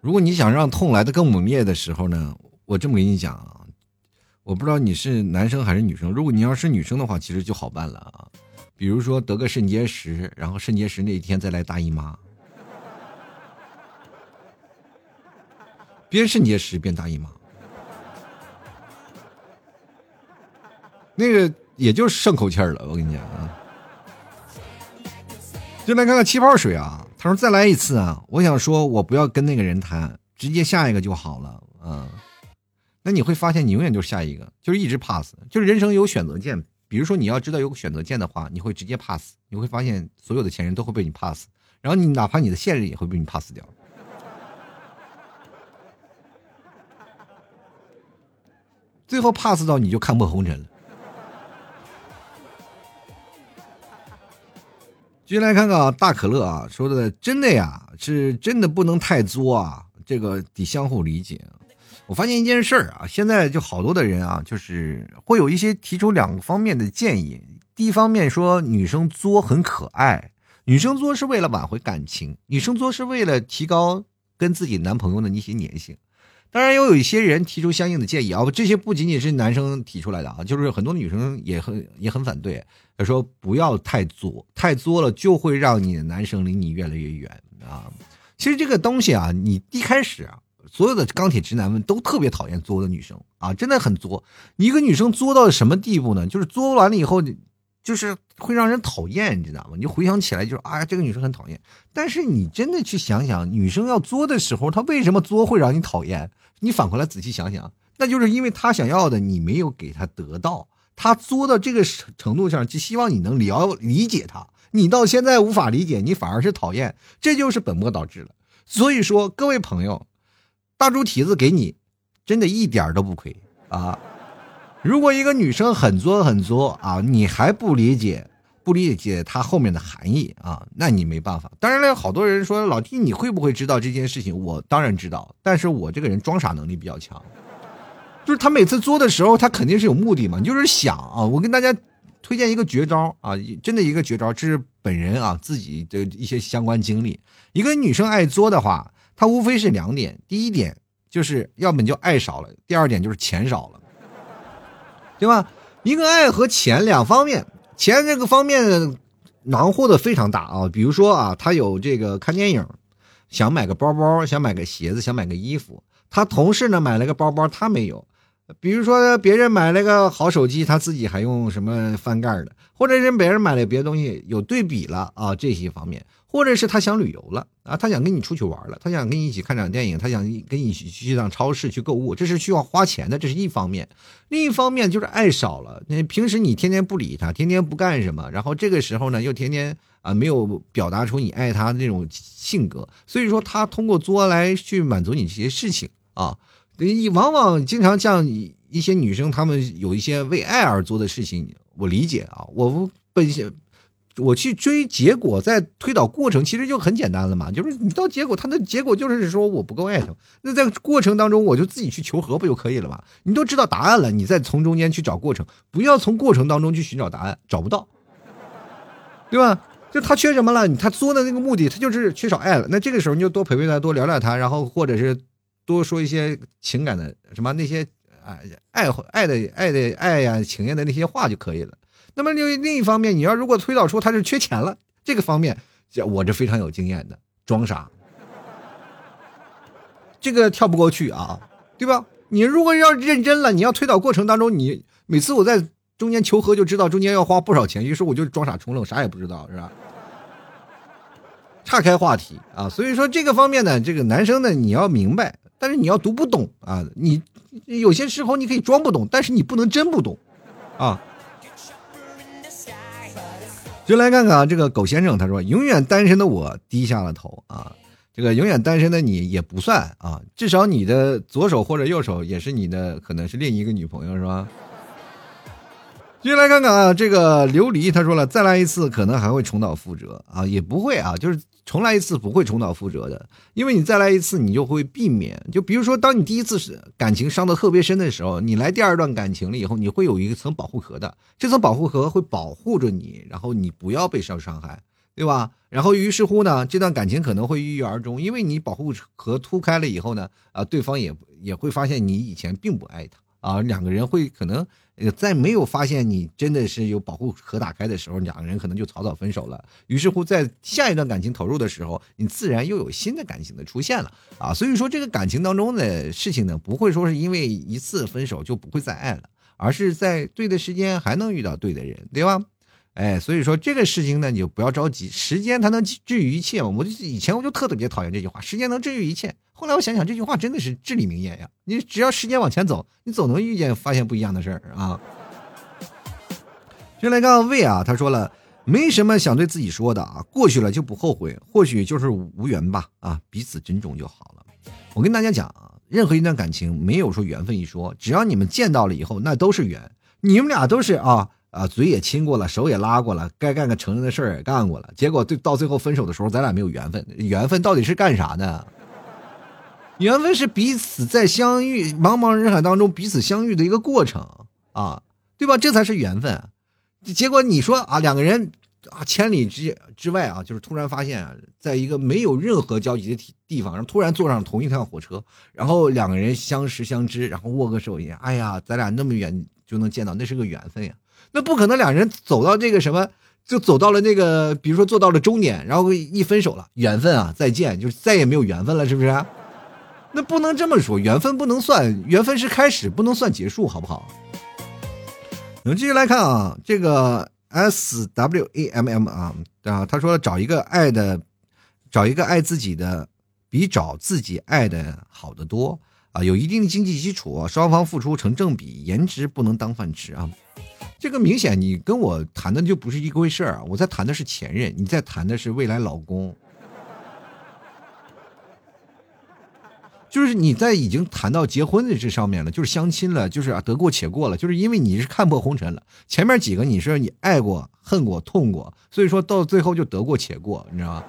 如果你想让痛来的更猛烈的时候呢？我这么跟你讲啊。”我不知道你是男生还是女生。如果你要是女生的话，其实就好办了啊。比如说得个肾结石，然后肾结石那一天再来大姨妈，边肾结石边大姨妈，那个也就剩口气儿了。我跟你讲啊，就来看看气泡水啊。他说再来一次啊，我想说我不要跟那个人谈，直接下一个就好了啊。那你会发现，你永远就是下一个，就是一直 pass，就是人生有选择键。比如说，你要知道有个选择键的话，你会直接 pass。你会发现，所有的前任都会被你 pass，然后你哪怕你的现任也会被你 pass 掉。最后 pass 到你就看破红尘了。继续来看看啊，大可乐啊说的，真的呀，是真的不能太作啊，这个得相互理解。我发现一件事儿啊，现在就好多的人啊，就是会有一些提出两个方面的建议。第一方面说女生作很可爱，女生作是为了挽回感情，女生作是为了提高跟自己男朋友的那些粘性。当然，又有一些人提出相应的建议啊，这些不仅仅是男生提出来的啊，就是很多女生也很也很反对，他说不要太作，太作了就会让你的男生离你越来越远啊。其实这个东西啊，你一开始啊。所有的钢铁直男们都特别讨厌作的女生啊，真的很作。你一个女生作到什么地步呢？就是作完了以后，就是会让人讨厌，你知道吗？你就回想起来，就是啊，这个女生很讨厌。但是你真的去想想，女生要作的时候，她为什么作会让你讨厌？你反过来仔细想想，那就是因为她想要的你没有给她得到。她作到这个程度上，就希望你能了理解她。你到现在无法理解，你反而是讨厌，这就是本末倒置了。所以说，各位朋友。大猪蹄子给你真的一点都不亏啊。如果一个女生很作很作啊，你还不理解，不理解她后面的含义啊，那你没办法。当然了，好多人说老弟，你会不会知道这件事情？我当然知道，但是我这个人装傻能力比较强，就是他每次作的时候，他肯定是有目的嘛，就是想啊。我跟大家推荐一个绝招啊，真的一个绝招，这是本人啊自己的一些相关经历。一个女生爱作的话，她无非是两点，第一点就是要么就爱少了，第二点就是钱少了。对吧？一个爱和钱两方面，钱这个方面囊括的非常大啊。比如说啊，他有这个看电影，想买个包包，想买个鞋子，想买个衣服。他同事呢买了个包包，他没有。比如说别人买了个好手机，他自己还用什么翻盖的，或者是别人买了别的东西，有对比了啊这些方面。或者是他想旅游了啊，他想跟你出去玩了，他想跟你一起看场电影，他想跟你一起去趟超市去购物，这是需要花钱的，这是一方面。另一方面就是爱少了，那平时你天天不理他，天天不干什么，然后这个时候呢又天天啊没有表达出你爱他的那种性格，所以说他通过作来去满足你这些事情啊，你往往经常像一些女生，她们有一些为爱而做的事情，我理解啊，我不本性。我去追结果，在推导过程其实就很简单了嘛，就是你到结果，他的结果就是说我不够爱他，那在过程当中我就自己去求和不就可以了吗？你都知道答案了，你再从中间去找过程，不要从过程当中去寻找答案，找不到，对吧？就他缺什么了？他作的那个目的，他就是缺少爱了。那这个时候你就多陪陪他，多聊聊他，然后或者是多说一些情感的什么那些啊爱爱的爱的爱呀情愿的那些话就可以了。那么另另一方面，你要如果推导出他是缺钱了，这个方面，我这非常有经验的，装傻，这个跳不过去啊，对吧？你如果要认真了，你要推导过程当中，你每次我在中间求和就知道中间要花不少钱，于是我就装傻充愣，啥也不知道，是吧？岔开话题啊，所以说这个方面呢，这个男生呢，你要明白，但是你要读不懂啊，你有些时候你可以装不懂，但是你不能真不懂啊。就来看看啊，这个狗先生他说：“永远单身的我低下了头啊，这个永远单身的你也不算啊，至少你的左手或者右手也是你的，可能是另一个女朋友是吧？”继续来看看啊，这个琉璃他说了，再来一次可能还会重蹈覆辙啊，也不会啊，就是重来一次不会重蹈覆辙的，因为你再来一次你就会避免。就比如说，当你第一次是感情伤的特别深的时候，你来第二段感情了以后，你会有一层保护壳的，这层保护壳会保护着你，然后你不要被受伤害，对吧？然后于是乎呢，这段感情可能会郁郁而终，因为你保护壳突开了以后呢，啊，对方也也会发现你以前并不爱他啊，两个人会可能。在没有发现你真的是有保护壳打开的时候，两个人可能就草草分手了。于是乎，在下一段感情投入的时候，你自然又有新的感情的出现了啊。所以说，这个感情当中的事情呢，不会说是因为一次分手就不会再爱了，而是在对的时间还能遇到对的人，对吧？哎，所以说这个事情呢，你就不要着急，时间它能治愈一切。我就以前我就特别讨厌这句话，时间能治愈一切。后来我想想，这句话真的是至理名言呀！你只要时间往前走，你总能遇见发现不一样的事儿啊。先来看魏啊，他说了，没什么想对自己说的啊，过去了就不后悔，或许就是无缘吧啊，彼此珍重就好了。我跟大家讲啊，任何一段感情没有说缘分一说，只要你们见到了以后，那都是缘。你们俩都是啊。啊，嘴也亲过了，手也拉过了，该干个成人的事儿也干过了，结果对到最后分手的时候，咱俩没有缘分。缘分到底是干啥呢？缘分是彼此在相遇茫茫人海当中彼此相遇的一个过程啊，对吧？这才是缘分。结果你说啊，两个人啊，千里之之外啊，就是突然发现，在一个没有任何交集的地方，然后突然坐上同一趟火车，然后两个人相识相知，然后握个手言，哎呀，咱俩那么远就能见到，那是个缘分呀。那不可能，两人走到这个什么，就走到了那个，比如说做到了终点，然后一分手了，缘分啊，再见，就是再也没有缘分了，是不是？那不能这么说，缘分不能算，缘分是开始，不能算结束，好不好？我们继续来看啊，这个 S W A M M 啊啊，他说找一个爱的，找一个爱自己的，比找自己爱的好得多啊，有一定的经济基础，双方付出成正比，颜值不能当饭吃啊。这个明显，你跟我谈的就不是一回事儿！我在谈的是前任，你在谈的是未来老公。就是你在已经谈到结婚的这上面了，就是相亲了，就是得过且过了，就是因为你是看破红尘了。前面几个你是你爱过、恨过、痛过，所以说到最后就得过且过，你知道吗？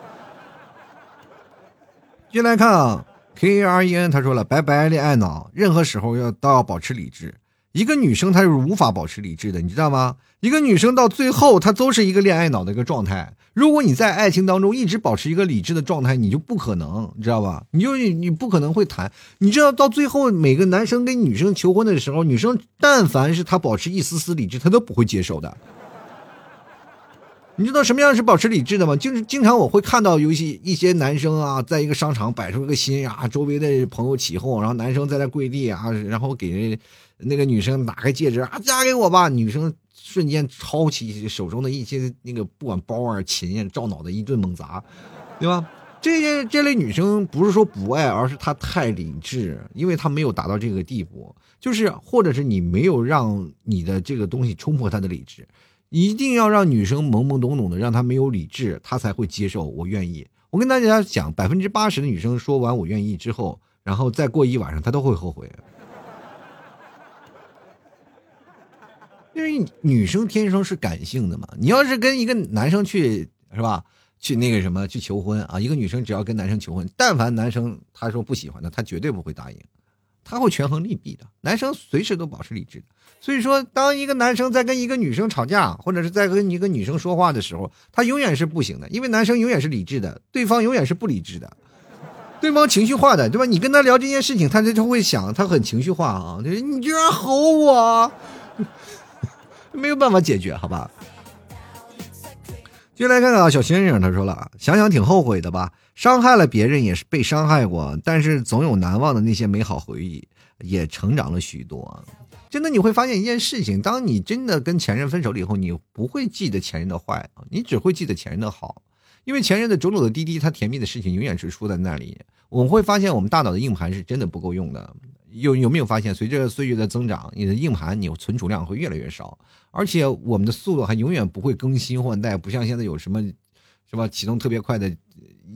进来看啊，K R E N 他说了，拜拜恋爱脑，任何时候要都要保持理智。一个女生她是无法保持理智的，你知道吗？一个女生到最后她都是一个恋爱脑的一个状态。如果你在爱情当中一直保持一个理智的状态，你就不可能，你知道吧？你就你不可能会谈。你知道到最后每个男生跟女生求婚的时候，女生但凡是她保持一丝丝理智，她都不会接受的。你知道什么样是保持理智的吗？就是经常我会看到有一些一些男生啊，在一个商场摆出一个心啊，周围的朋友起哄，然后男生在那跪地啊，然后给人那个女生拿开戒指啊，嫁给我吧。女生瞬间抄起手中的一些那个不管包啊、琴呀，照脑袋一顿猛砸，对吧？这些这类女生不是说不爱，而是她太理智，因为她没有达到这个地步，就是或者是你没有让你的这个东西冲破她的理智。一定要让女生懵懵懂懂的，让她没有理智，她才会接受。我愿意。我跟大家讲，百分之八十的女生说完我愿意之后，然后再过一晚上，她都会后悔。因为女生天生是感性的嘛。你要是跟一个男生去，是吧？去那个什么去求婚啊？一个女生只要跟男生求婚，但凡男生他说不喜欢的，他绝对不会答应。他会权衡利弊的，男生随时都保持理智。所以说，当一个男生在跟一个女生吵架，或者是在跟一个女生说话的时候，他永远是不行的，因为男生永远是理智的，对方永远是不理智的，对方情绪化的，对吧？你跟他聊这件事情，他就就会想，他很情绪化啊，就是你居然吼我，没有办法解决，好吧？就来看看啊，小星星他说了，想想挺后悔的吧。伤害了别人也是被伤害过，但是总有难忘的那些美好回忆，也成长了许多。真的，你会发现一件事情：当你真的跟前任分手了以后，你不会记得前任的坏，你只会记得前任的好，因为前任的种种的滴滴，他甜蜜的事情永远是出在那里。我们会发现，我们大脑的硬盘是真的不够用的。有有没有发现，随着岁月的增长，你的硬盘你存储量会越来越少，而且我们的速度还永远不会更新换代，不像现在有什么，是吧？启动特别快的。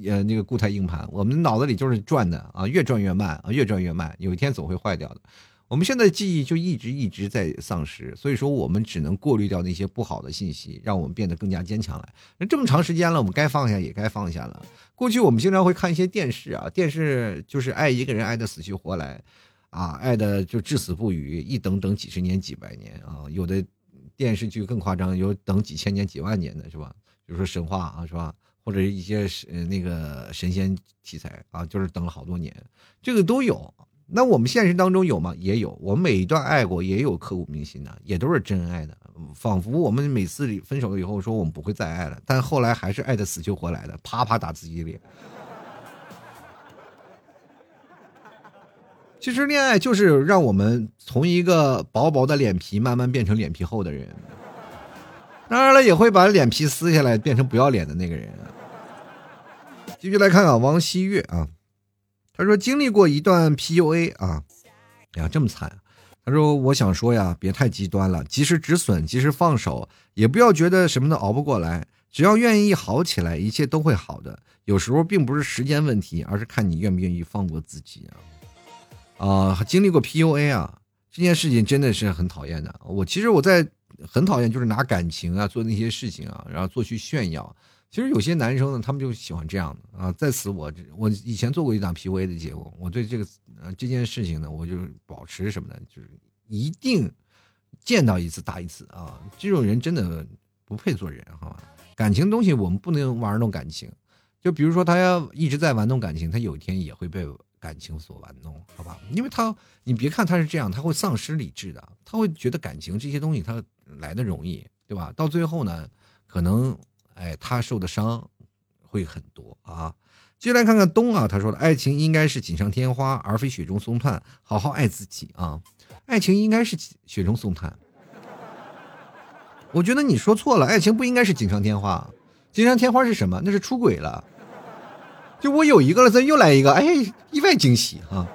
呃，那个固态硬盘，我们脑子里就是转的啊，越转越慢啊，越转越慢，有一天总会坏掉的。我们现在记忆就一直一直在丧失，所以说我们只能过滤掉那些不好的信息，让我们变得更加坚强来。那这么长时间了，我们该放下也该放下了。过去我们经常会看一些电视啊，电视就是爱一个人爱的死去活来，啊，爱的就至死不渝，一等等几十年几百年啊，有的电视剧更夸张，有等几千年几万年的是吧？比如说神话啊，是吧？或者一些神那个神仙题材啊，就是等了好多年，这个都有。那我们现实当中有吗？也有。我们每一段爱过，也有刻骨铭心的，也都是真爱的。仿佛我们每次分手了以后，说我们不会再爱了，但后来还是爱的死去活来的，啪啪打自己脸。其实恋爱就是让我们从一个薄薄的脸皮慢慢变成脸皮厚的人，当然了，也会把脸皮撕下来，变成不要脸的那个人。继续来看啊，王希月啊，他说经历过一段 PUA 啊，呀这么惨，他说我想说呀，别太极端了，及时止损，及时放手，也不要觉得什么都熬不过来，只要愿意好起来，一切都会好的。有时候并不是时间问题，而是看你愿不愿意放过自己啊。啊，经历过 PUA 啊，这件事情真的是很讨厌的。我其实我在很讨厌，就是拿感情啊做那些事情啊，然后做去炫耀。其实有些男生呢，他们就喜欢这样的啊。在此，我我以前做过一档 PUA 的节目，我对这个呃这件事情呢，我就保持什么呢？就是一定见到一次打一次啊。这种人真的不配做人，好吧？感情东西我们不能玩弄感情。就比如说他要一直在玩弄感情，他有一天也会被感情所玩弄，好吧？因为他你别看他是这样，他会丧失理智的，他会觉得感情这些东西他来的容易，对吧？到最后呢，可能。哎，他受的伤会很多啊！接下来看看东啊，他说的爱情应该是锦上添花，而非雪中送炭。好好爱自己啊！爱情应该是雪中送炭。我觉得你说错了，爱情不应该是锦上添花。锦上添花是什么？那是出轨了。就我有一个了，再又来一个，哎，意外惊喜啊！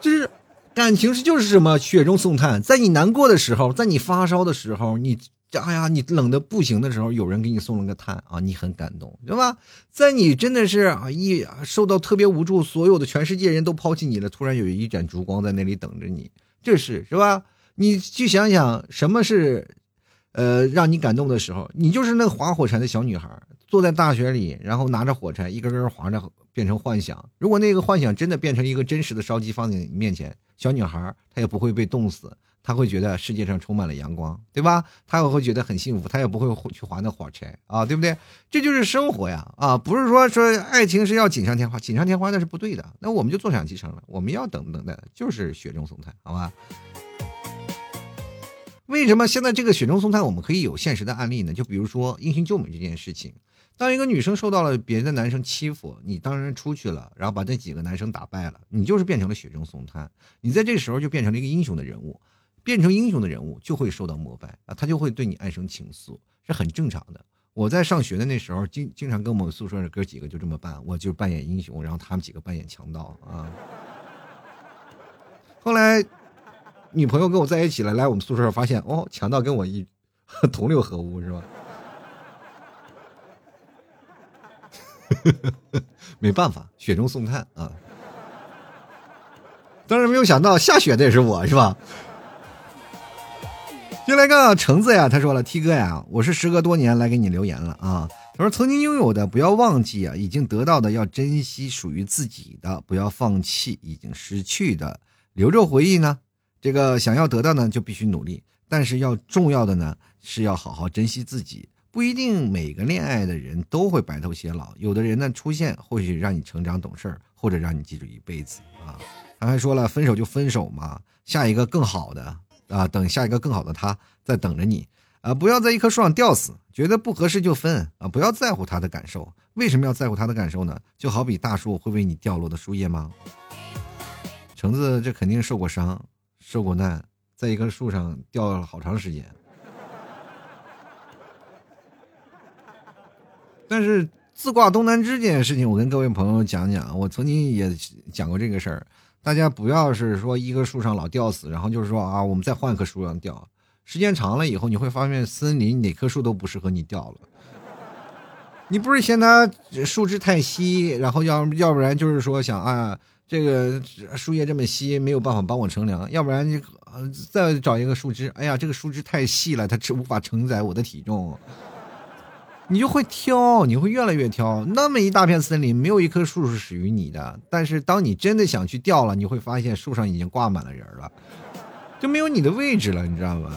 就是感情是就是什么雪中送炭，在你难过的时候，在你发烧的时候，你。哎呀，你冷的不行的时候，有人给你送了个炭啊，你很感动，对吧？在你真的是啊一受到特别无助，所有的全世界人都抛弃你了，突然有一盏烛光在那里等着你，这是是吧？你去想想什么是，呃，让你感动的时候，你就是那个划火柴的小女孩，坐在大雪里，然后拿着火柴一根根划着，变成幻想。如果那个幻想真的变成一个真实的烧鸡放在你面前，小女孩她也不会被冻死。她会觉得世界上充满了阳光，对吧？她也会觉得很幸福，她也不会去划那火柴啊，对不对？这就是生活呀，啊，不是说说爱情是要锦上添花，锦上添花那是不对的。那我们就坐享其成了，我们要等等的就是雪中送炭，好吧？为什么现在这个雪中送炭我们可以有现实的案例呢？就比如说英雄救美这件事情，当一个女生受到了别的男生欺负，你当然出去了，然后把那几个男生打败了，你就是变成了雪中送炭，你在这时候就变成了一个英雄的人物。变成英雄的人物就会受到膜拜啊，他就会对你爱生情愫，是很正常的。我在上学的那时候，经经常跟我们宿舍的哥几个就这么办，我就扮演英雄，然后他们几个扮演强盗啊。后来女朋友跟我在一起了，来我们宿舍发现，哦，强盗跟我一 同流合污是吧？呵呵呵没办法，雪中送炭啊。当然没有想到下雪的也是我是吧？就来个橙子呀，他说了，T 哥呀，我是时隔多年来给你留言了啊。他说，曾经拥有的不要忘记啊，已经得到的要珍惜，属于自己的不要放弃，已经失去的留着回忆呢。这个想要得到呢，就必须努力，但是要重要的呢，是要好好珍惜自己。不一定每个恋爱的人都会白头偕老，有的人呢出现，或许让你成长懂事儿，或者让你记住一辈子啊。他还说了，分手就分手嘛，下一个更好的。啊，等下一个更好的他在等着你，啊，不要在一棵树上吊死，觉得不合适就分啊，不要在乎他的感受。为什么要在乎他的感受呢？就好比大树会为你掉落的树叶吗？橙子这肯定受过伤，受过难，在一棵树上吊了好长时间。但是自挂东南枝这件事情，我跟各位朋友讲讲，我曾经也讲过这个事儿。大家不要是说一棵树上老吊死，然后就是说啊，我们再换棵树上吊。时间长了以后，你会发现森林哪棵树都不适合你吊了。你不是嫌它树枝太稀，然后要要不然就是说想啊，这个树叶这么稀没有办法帮我乘凉，要不然你再找一个树枝，哎呀，这个树枝太细了，它无法承载我的体重。你就会挑，你会越来越挑。那么一大片森林，没有一棵树是属于你的。但是当你真的想去钓了，你会发现树上已经挂满了人了，就没有你的位置了，你知道吗？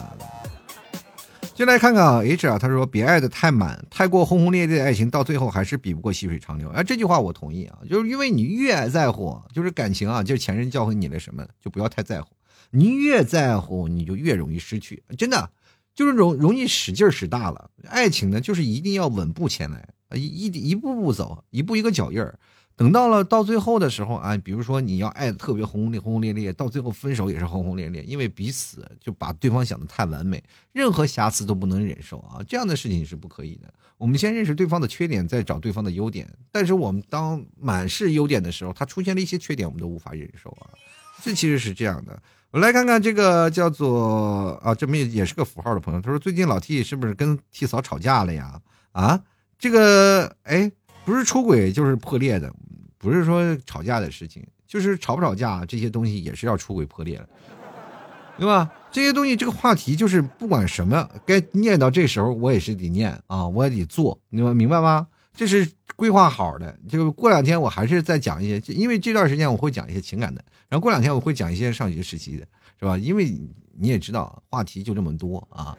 就来看看啊，H 啊，他说别爱的太满，太过轰轰烈烈的爱情，到最后还是比不过细水长流。哎，这句话我同意啊，就是因为你越在乎，就是感情啊，就是前任教会你的什么，就不要太在乎。你越在乎，你就越容易失去，真的。就是容容易使劲使大了，爱情呢，就是一定要稳步前来，一一一步步走，一步一个脚印儿。等到了到最后的时候啊，比如说你要爱的特别轰轰烈轰轰烈烈，到最后分手也是轰轰烈烈，因为彼此就把对方想的太完美，任何瑕疵都不能忍受啊，这样的事情是不可以的。我们先认识对方的缺点，再找对方的优点。但是我们当满是优点的时候，他出现了一些缺点，我们都无法忍受啊，这其实是这样的。我来看看这个叫做啊，这么也是个符号的朋友。他说：“最近老 T 是不是跟 T 嫂吵架了呀？”啊，这个哎，不是出轨就是破裂的，不是说吵架的事情，就是吵不吵架这些东西也是要出轨破裂的，对吧？这些东西这个话题就是不管什么该念到这时候我也是得念啊，我也得做，你们明白吗？这是规划好的，就过两天我还是再讲一些，因为这段时间我会讲一些情感的。然后过两天我会讲一些上学时期的，是吧？因为你也知道，话题就这么多啊，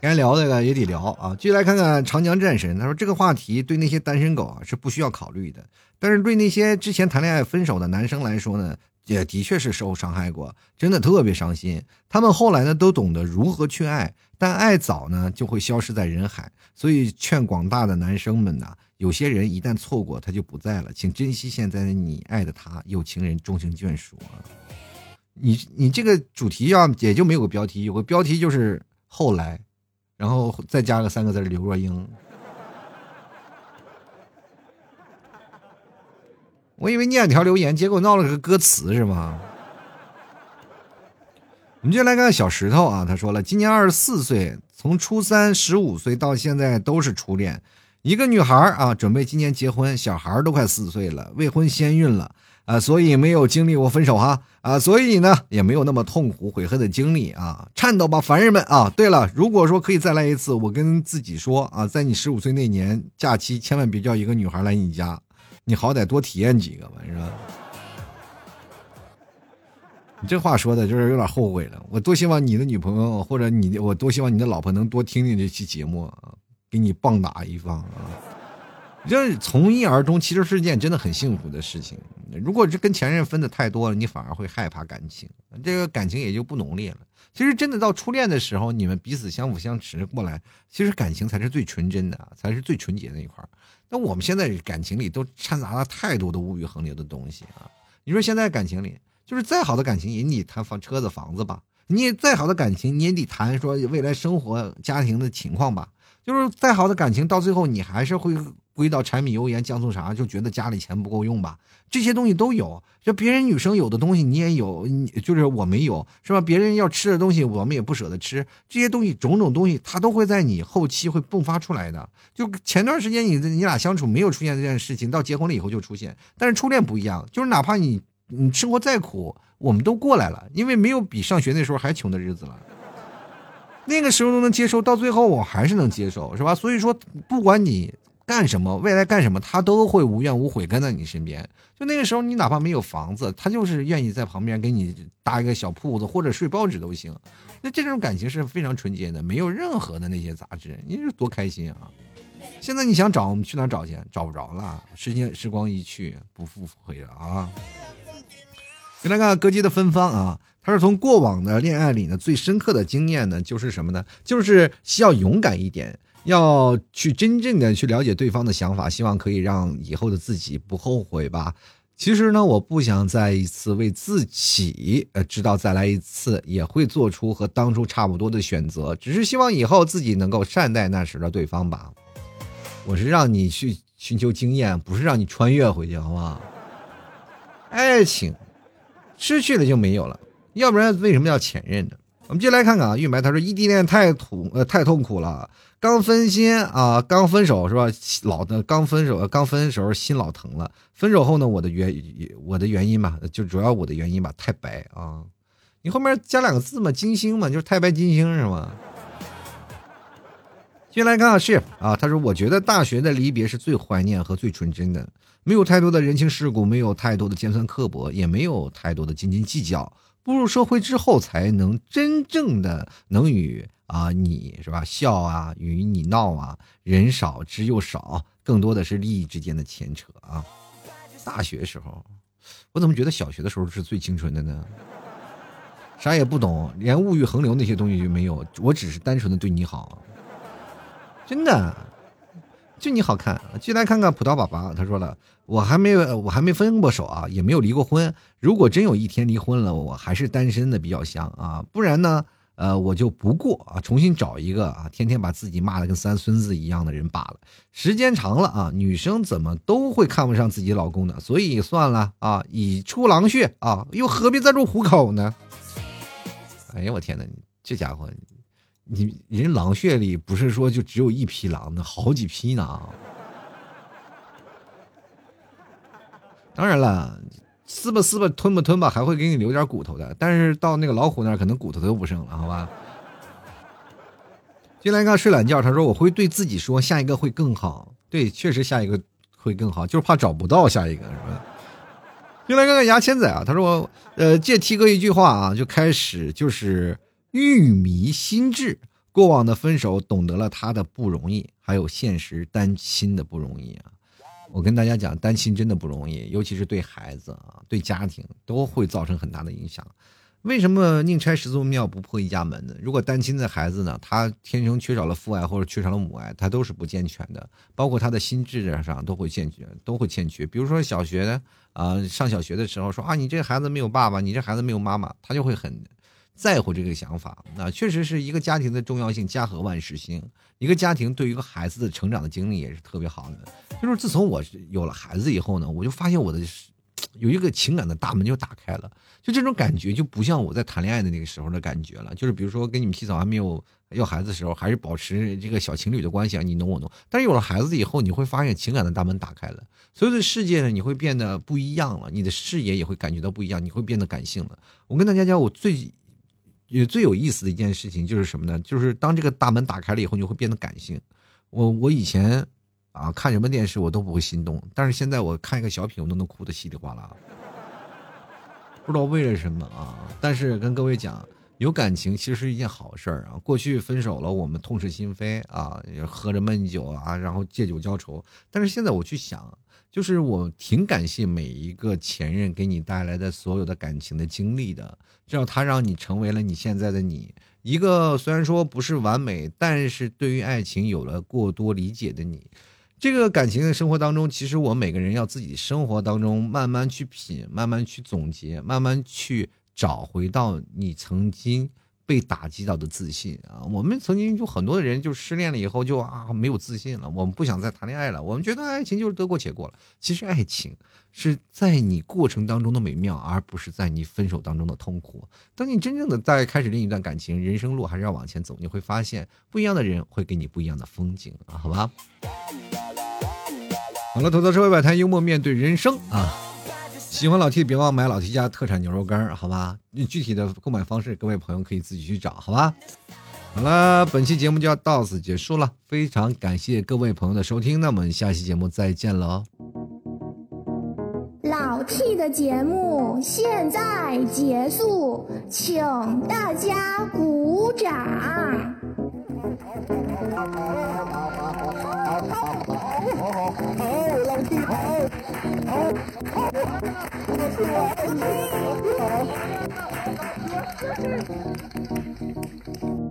该聊的也得聊啊。继续来看看长江战神，他说这个话题对那些单身狗啊是不需要考虑的，但是对那些之前谈恋爱分手的男生来说呢，也的确是受伤害过，真的特别伤心。他们后来呢都懂得如何去爱，但爱早呢就会消失在人海，所以劝广大的男生们呐。有些人一旦错过，他就不在了，请珍惜现在的你，爱的他，有情人终成眷属啊！你你这个主题要也就没有个标题，有个标题就是后来，然后再加个三个字刘若英。我以为念条留言，结果闹了个歌词是吗？我们就来看小石头啊，他说了，今年二十四岁，从初三十五岁到现在都是初恋。一个女孩啊，准备今年结婚，小孩都快四岁了，未婚先孕了啊，所以没有经历过分手哈啊，所以呢也没有那么痛苦悔恨的经历啊，颤抖吧，凡人们啊！对了，如果说可以再来一次，我跟自己说啊，在你十五岁那年假期，千万别叫一个女孩来你家，你好歹多体验几个吧，是吧？你这话说的就是有点后悔了。我多希望你的女朋友或者你，我多希望你的老婆能多听听这期节目，给你棒打一棒啊！这从一而终其实是件真的很幸福的事情。如果是跟前任分的太多了，你反而会害怕感情，这个感情也就不浓烈了。其实真的到初恋的时候，你们彼此相辅相持过来，其实感情才是最纯真的，才是最纯洁的一块。那我们现在感情里都掺杂了太多的物欲横流的东西啊！你说现在感情里。就是再好的感情也得谈房车子房子吧，你也再好的感情你也得谈说未来生活家庭的情况吧。就是再好的感情到最后你还是会归到柴米油盐酱醋茶，就觉得家里钱不够用吧。这些东西都有，就别人女生有的东西你也有，你就是我没有，是吧？别人要吃的东西我们也不舍得吃，这些东西种种东西它都会在你后期会迸发出来的。就前段时间你你俩相处没有出现这件事情，到结婚了以后就出现。但是初恋不一样，就是哪怕你。你生活再苦，我们都过来了，因为没有比上学那时候还穷的日子了。那个时候都能接受，到最后我还是能接受，是吧？所以说，不管你干什么，未来干什么，他都会无怨无悔跟在你身边。就那个时候，你哪怕没有房子，他就是愿意在旁边给你搭一个小铺子，或者睡报纸都行。那这种感情是非常纯洁的，没有任何的那些杂质，你是多开心啊！现在你想找，我们去哪找去？找不着了，时间时光一去不复回了啊！来看歌姬的芬芳啊，他是从过往的恋爱里呢，最深刻的经验呢，就是什么呢？就是需要勇敢一点，要去真正的去了解对方的想法，希望可以让以后的自己不后悔吧。其实呢，我不想再一次为自己，呃，知道再来一次也会做出和当初差不多的选择，只是希望以后自己能够善待那时的对方吧。我是让你去寻求经验，不是让你穿越回去，好不好？爱情。失去了就没有了，要不然为什么要前任呢？我们接来看看啊，玉白他说异地恋太痛呃太痛苦了，刚分心啊，刚分手是吧？老的刚分手刚分手心老疼了，分手后呢，我的原我的原因吧，就主要我的原因吧，太白啊，你后面加两个字嘛，金星嘛，就是太白金星是吗？接来看是啊，他说我觉得大学的离别是最怀念和最纯真的。没有太多的人情世故，没有太多的尖酸刻薄，也没有太多的斤斤计较。步入社会之后，才能真正的能与啊你是吧笑啊，与你闹啊，人少之又少，更多的是利益之间的牵扯啊。大学时候，我怎么觉得小学的时候是最清纯的呢？啥也不懂，连物欲横流那些东西就没有，我只是单纯的对你好，真的。就你好看，进来看看葡萄宝宝。他说了，我还没有，我还没分过手啊，也没有离过婚。如果真有一天离婚了，我还是单身的比较香啊。不然呢，呃，我就不过啊，重新找一个啊，天天把自己骂的跟三孙子一样的人罢了。时间长了啊，女生怎么都会看不上自己老公的，所以算了啊，已出狼穴啊，又何必再入虎口呢？哎呀，我天哪，这家伙！你人狼穴里不是说就只有一匹狼呢，好几匹呢。当然了，撕吧撕吧，吞吧吞吧，还会给你留点骨头的。但是到那个老虎那儿，可能骨头都不剩了，好吧？进来看睡懒觉，他说我会对自己说，下一个会更好。对，确实下一个会更好，就是怕找不到下一个，是吧？进来看看牙签仔啊，他说呃借 T 哥一句话啊，就开始就是。玉迷心智，过往的分手懂得了他的不容易，还有现实单亲的不容易啊！我跟大家讲，单亲真的不容易，尤其是对孩子啊，对家庭都会造成很大的影响。为什么宁拆十座庙不破一家门呢？如果单亲的孩子呢，他天生缺少了父爱或者缺少了母爱，他都是不健全的，包括他的心智上都会欠缺，都会欠缺。比如说小学啊，上小学的时候说啊，你这孩子没有爸爸，你这孩子没有妈妈，他就会很。在乎这个想法，那确实是一个家庭的重要性，家和万事兴。一个家庭对于一个孩子的成长的经历也是特别好的。就是自从我有了孩子以后呢，我就发现我的有一个情感的大门就打开了。就这种感觉就不像我在谈恋爱的那个时候的感觉了。就是比如说跟你们洗澡还没有要孩子的时候，还是保持这个小情侣的关系啊，你侬我侬。但是有了孩子以后，你会发现情感的大门打开了，所有的世界呢，你会变得不一样了，你的视野也会感觉到不一样，你会变得感性了。我跟大家讲，我最。也最有意思的一件事情就是什么呢？就是当这个大门打开了以后，你会变得感性。我我以前啊看什么电视我都不会心动，但是现在我看一个小品我都能哭得稀里哗啦，不知道为了什么啊。但是跟各位讲，有感情其实是一件好事儿啊。过去分手了，我们痛彻心扉啊，喝着闷酒啊，然后借酒浇愁。但是现在我去想。就是我挺感谢每一个前任给你带来的所有的感情的经历的，这样他让你成为了你现在的你。一个虽然说不是完美，但是对于爱情有了过多理解的你。这个感情的生活当中，其实我每个人要自己生活当中慢慢去品，慢慢去总结，慢慢去找回到你曾经。被打击到的自信啊！我们曾经有很多的人就失恋了以后就啊没有自信了，我们不想再谈恋爱了，我们觉得爱情就是得过且过了。其实爱情是在你过程当中的美妙，而不是在你分手当中的痛苦。当你真正的在开始另一段感情，人生路还是要往前走，你会发现不一样的人会给你不一样的风景啊！好吧。好了，吐槽社会摆摊，幽默面对人生啊。喜欢老 T 别忘买老 T 家特产牛肉干好吧？具体的购买方式，各位朋友可以自己去找，好吧？好了，本期节目就要到此结束了，非常感谢各位朋友的收听，那我们下期节目再见喽。老 T 的节目现在结束，请大家鼓掌。Thank you.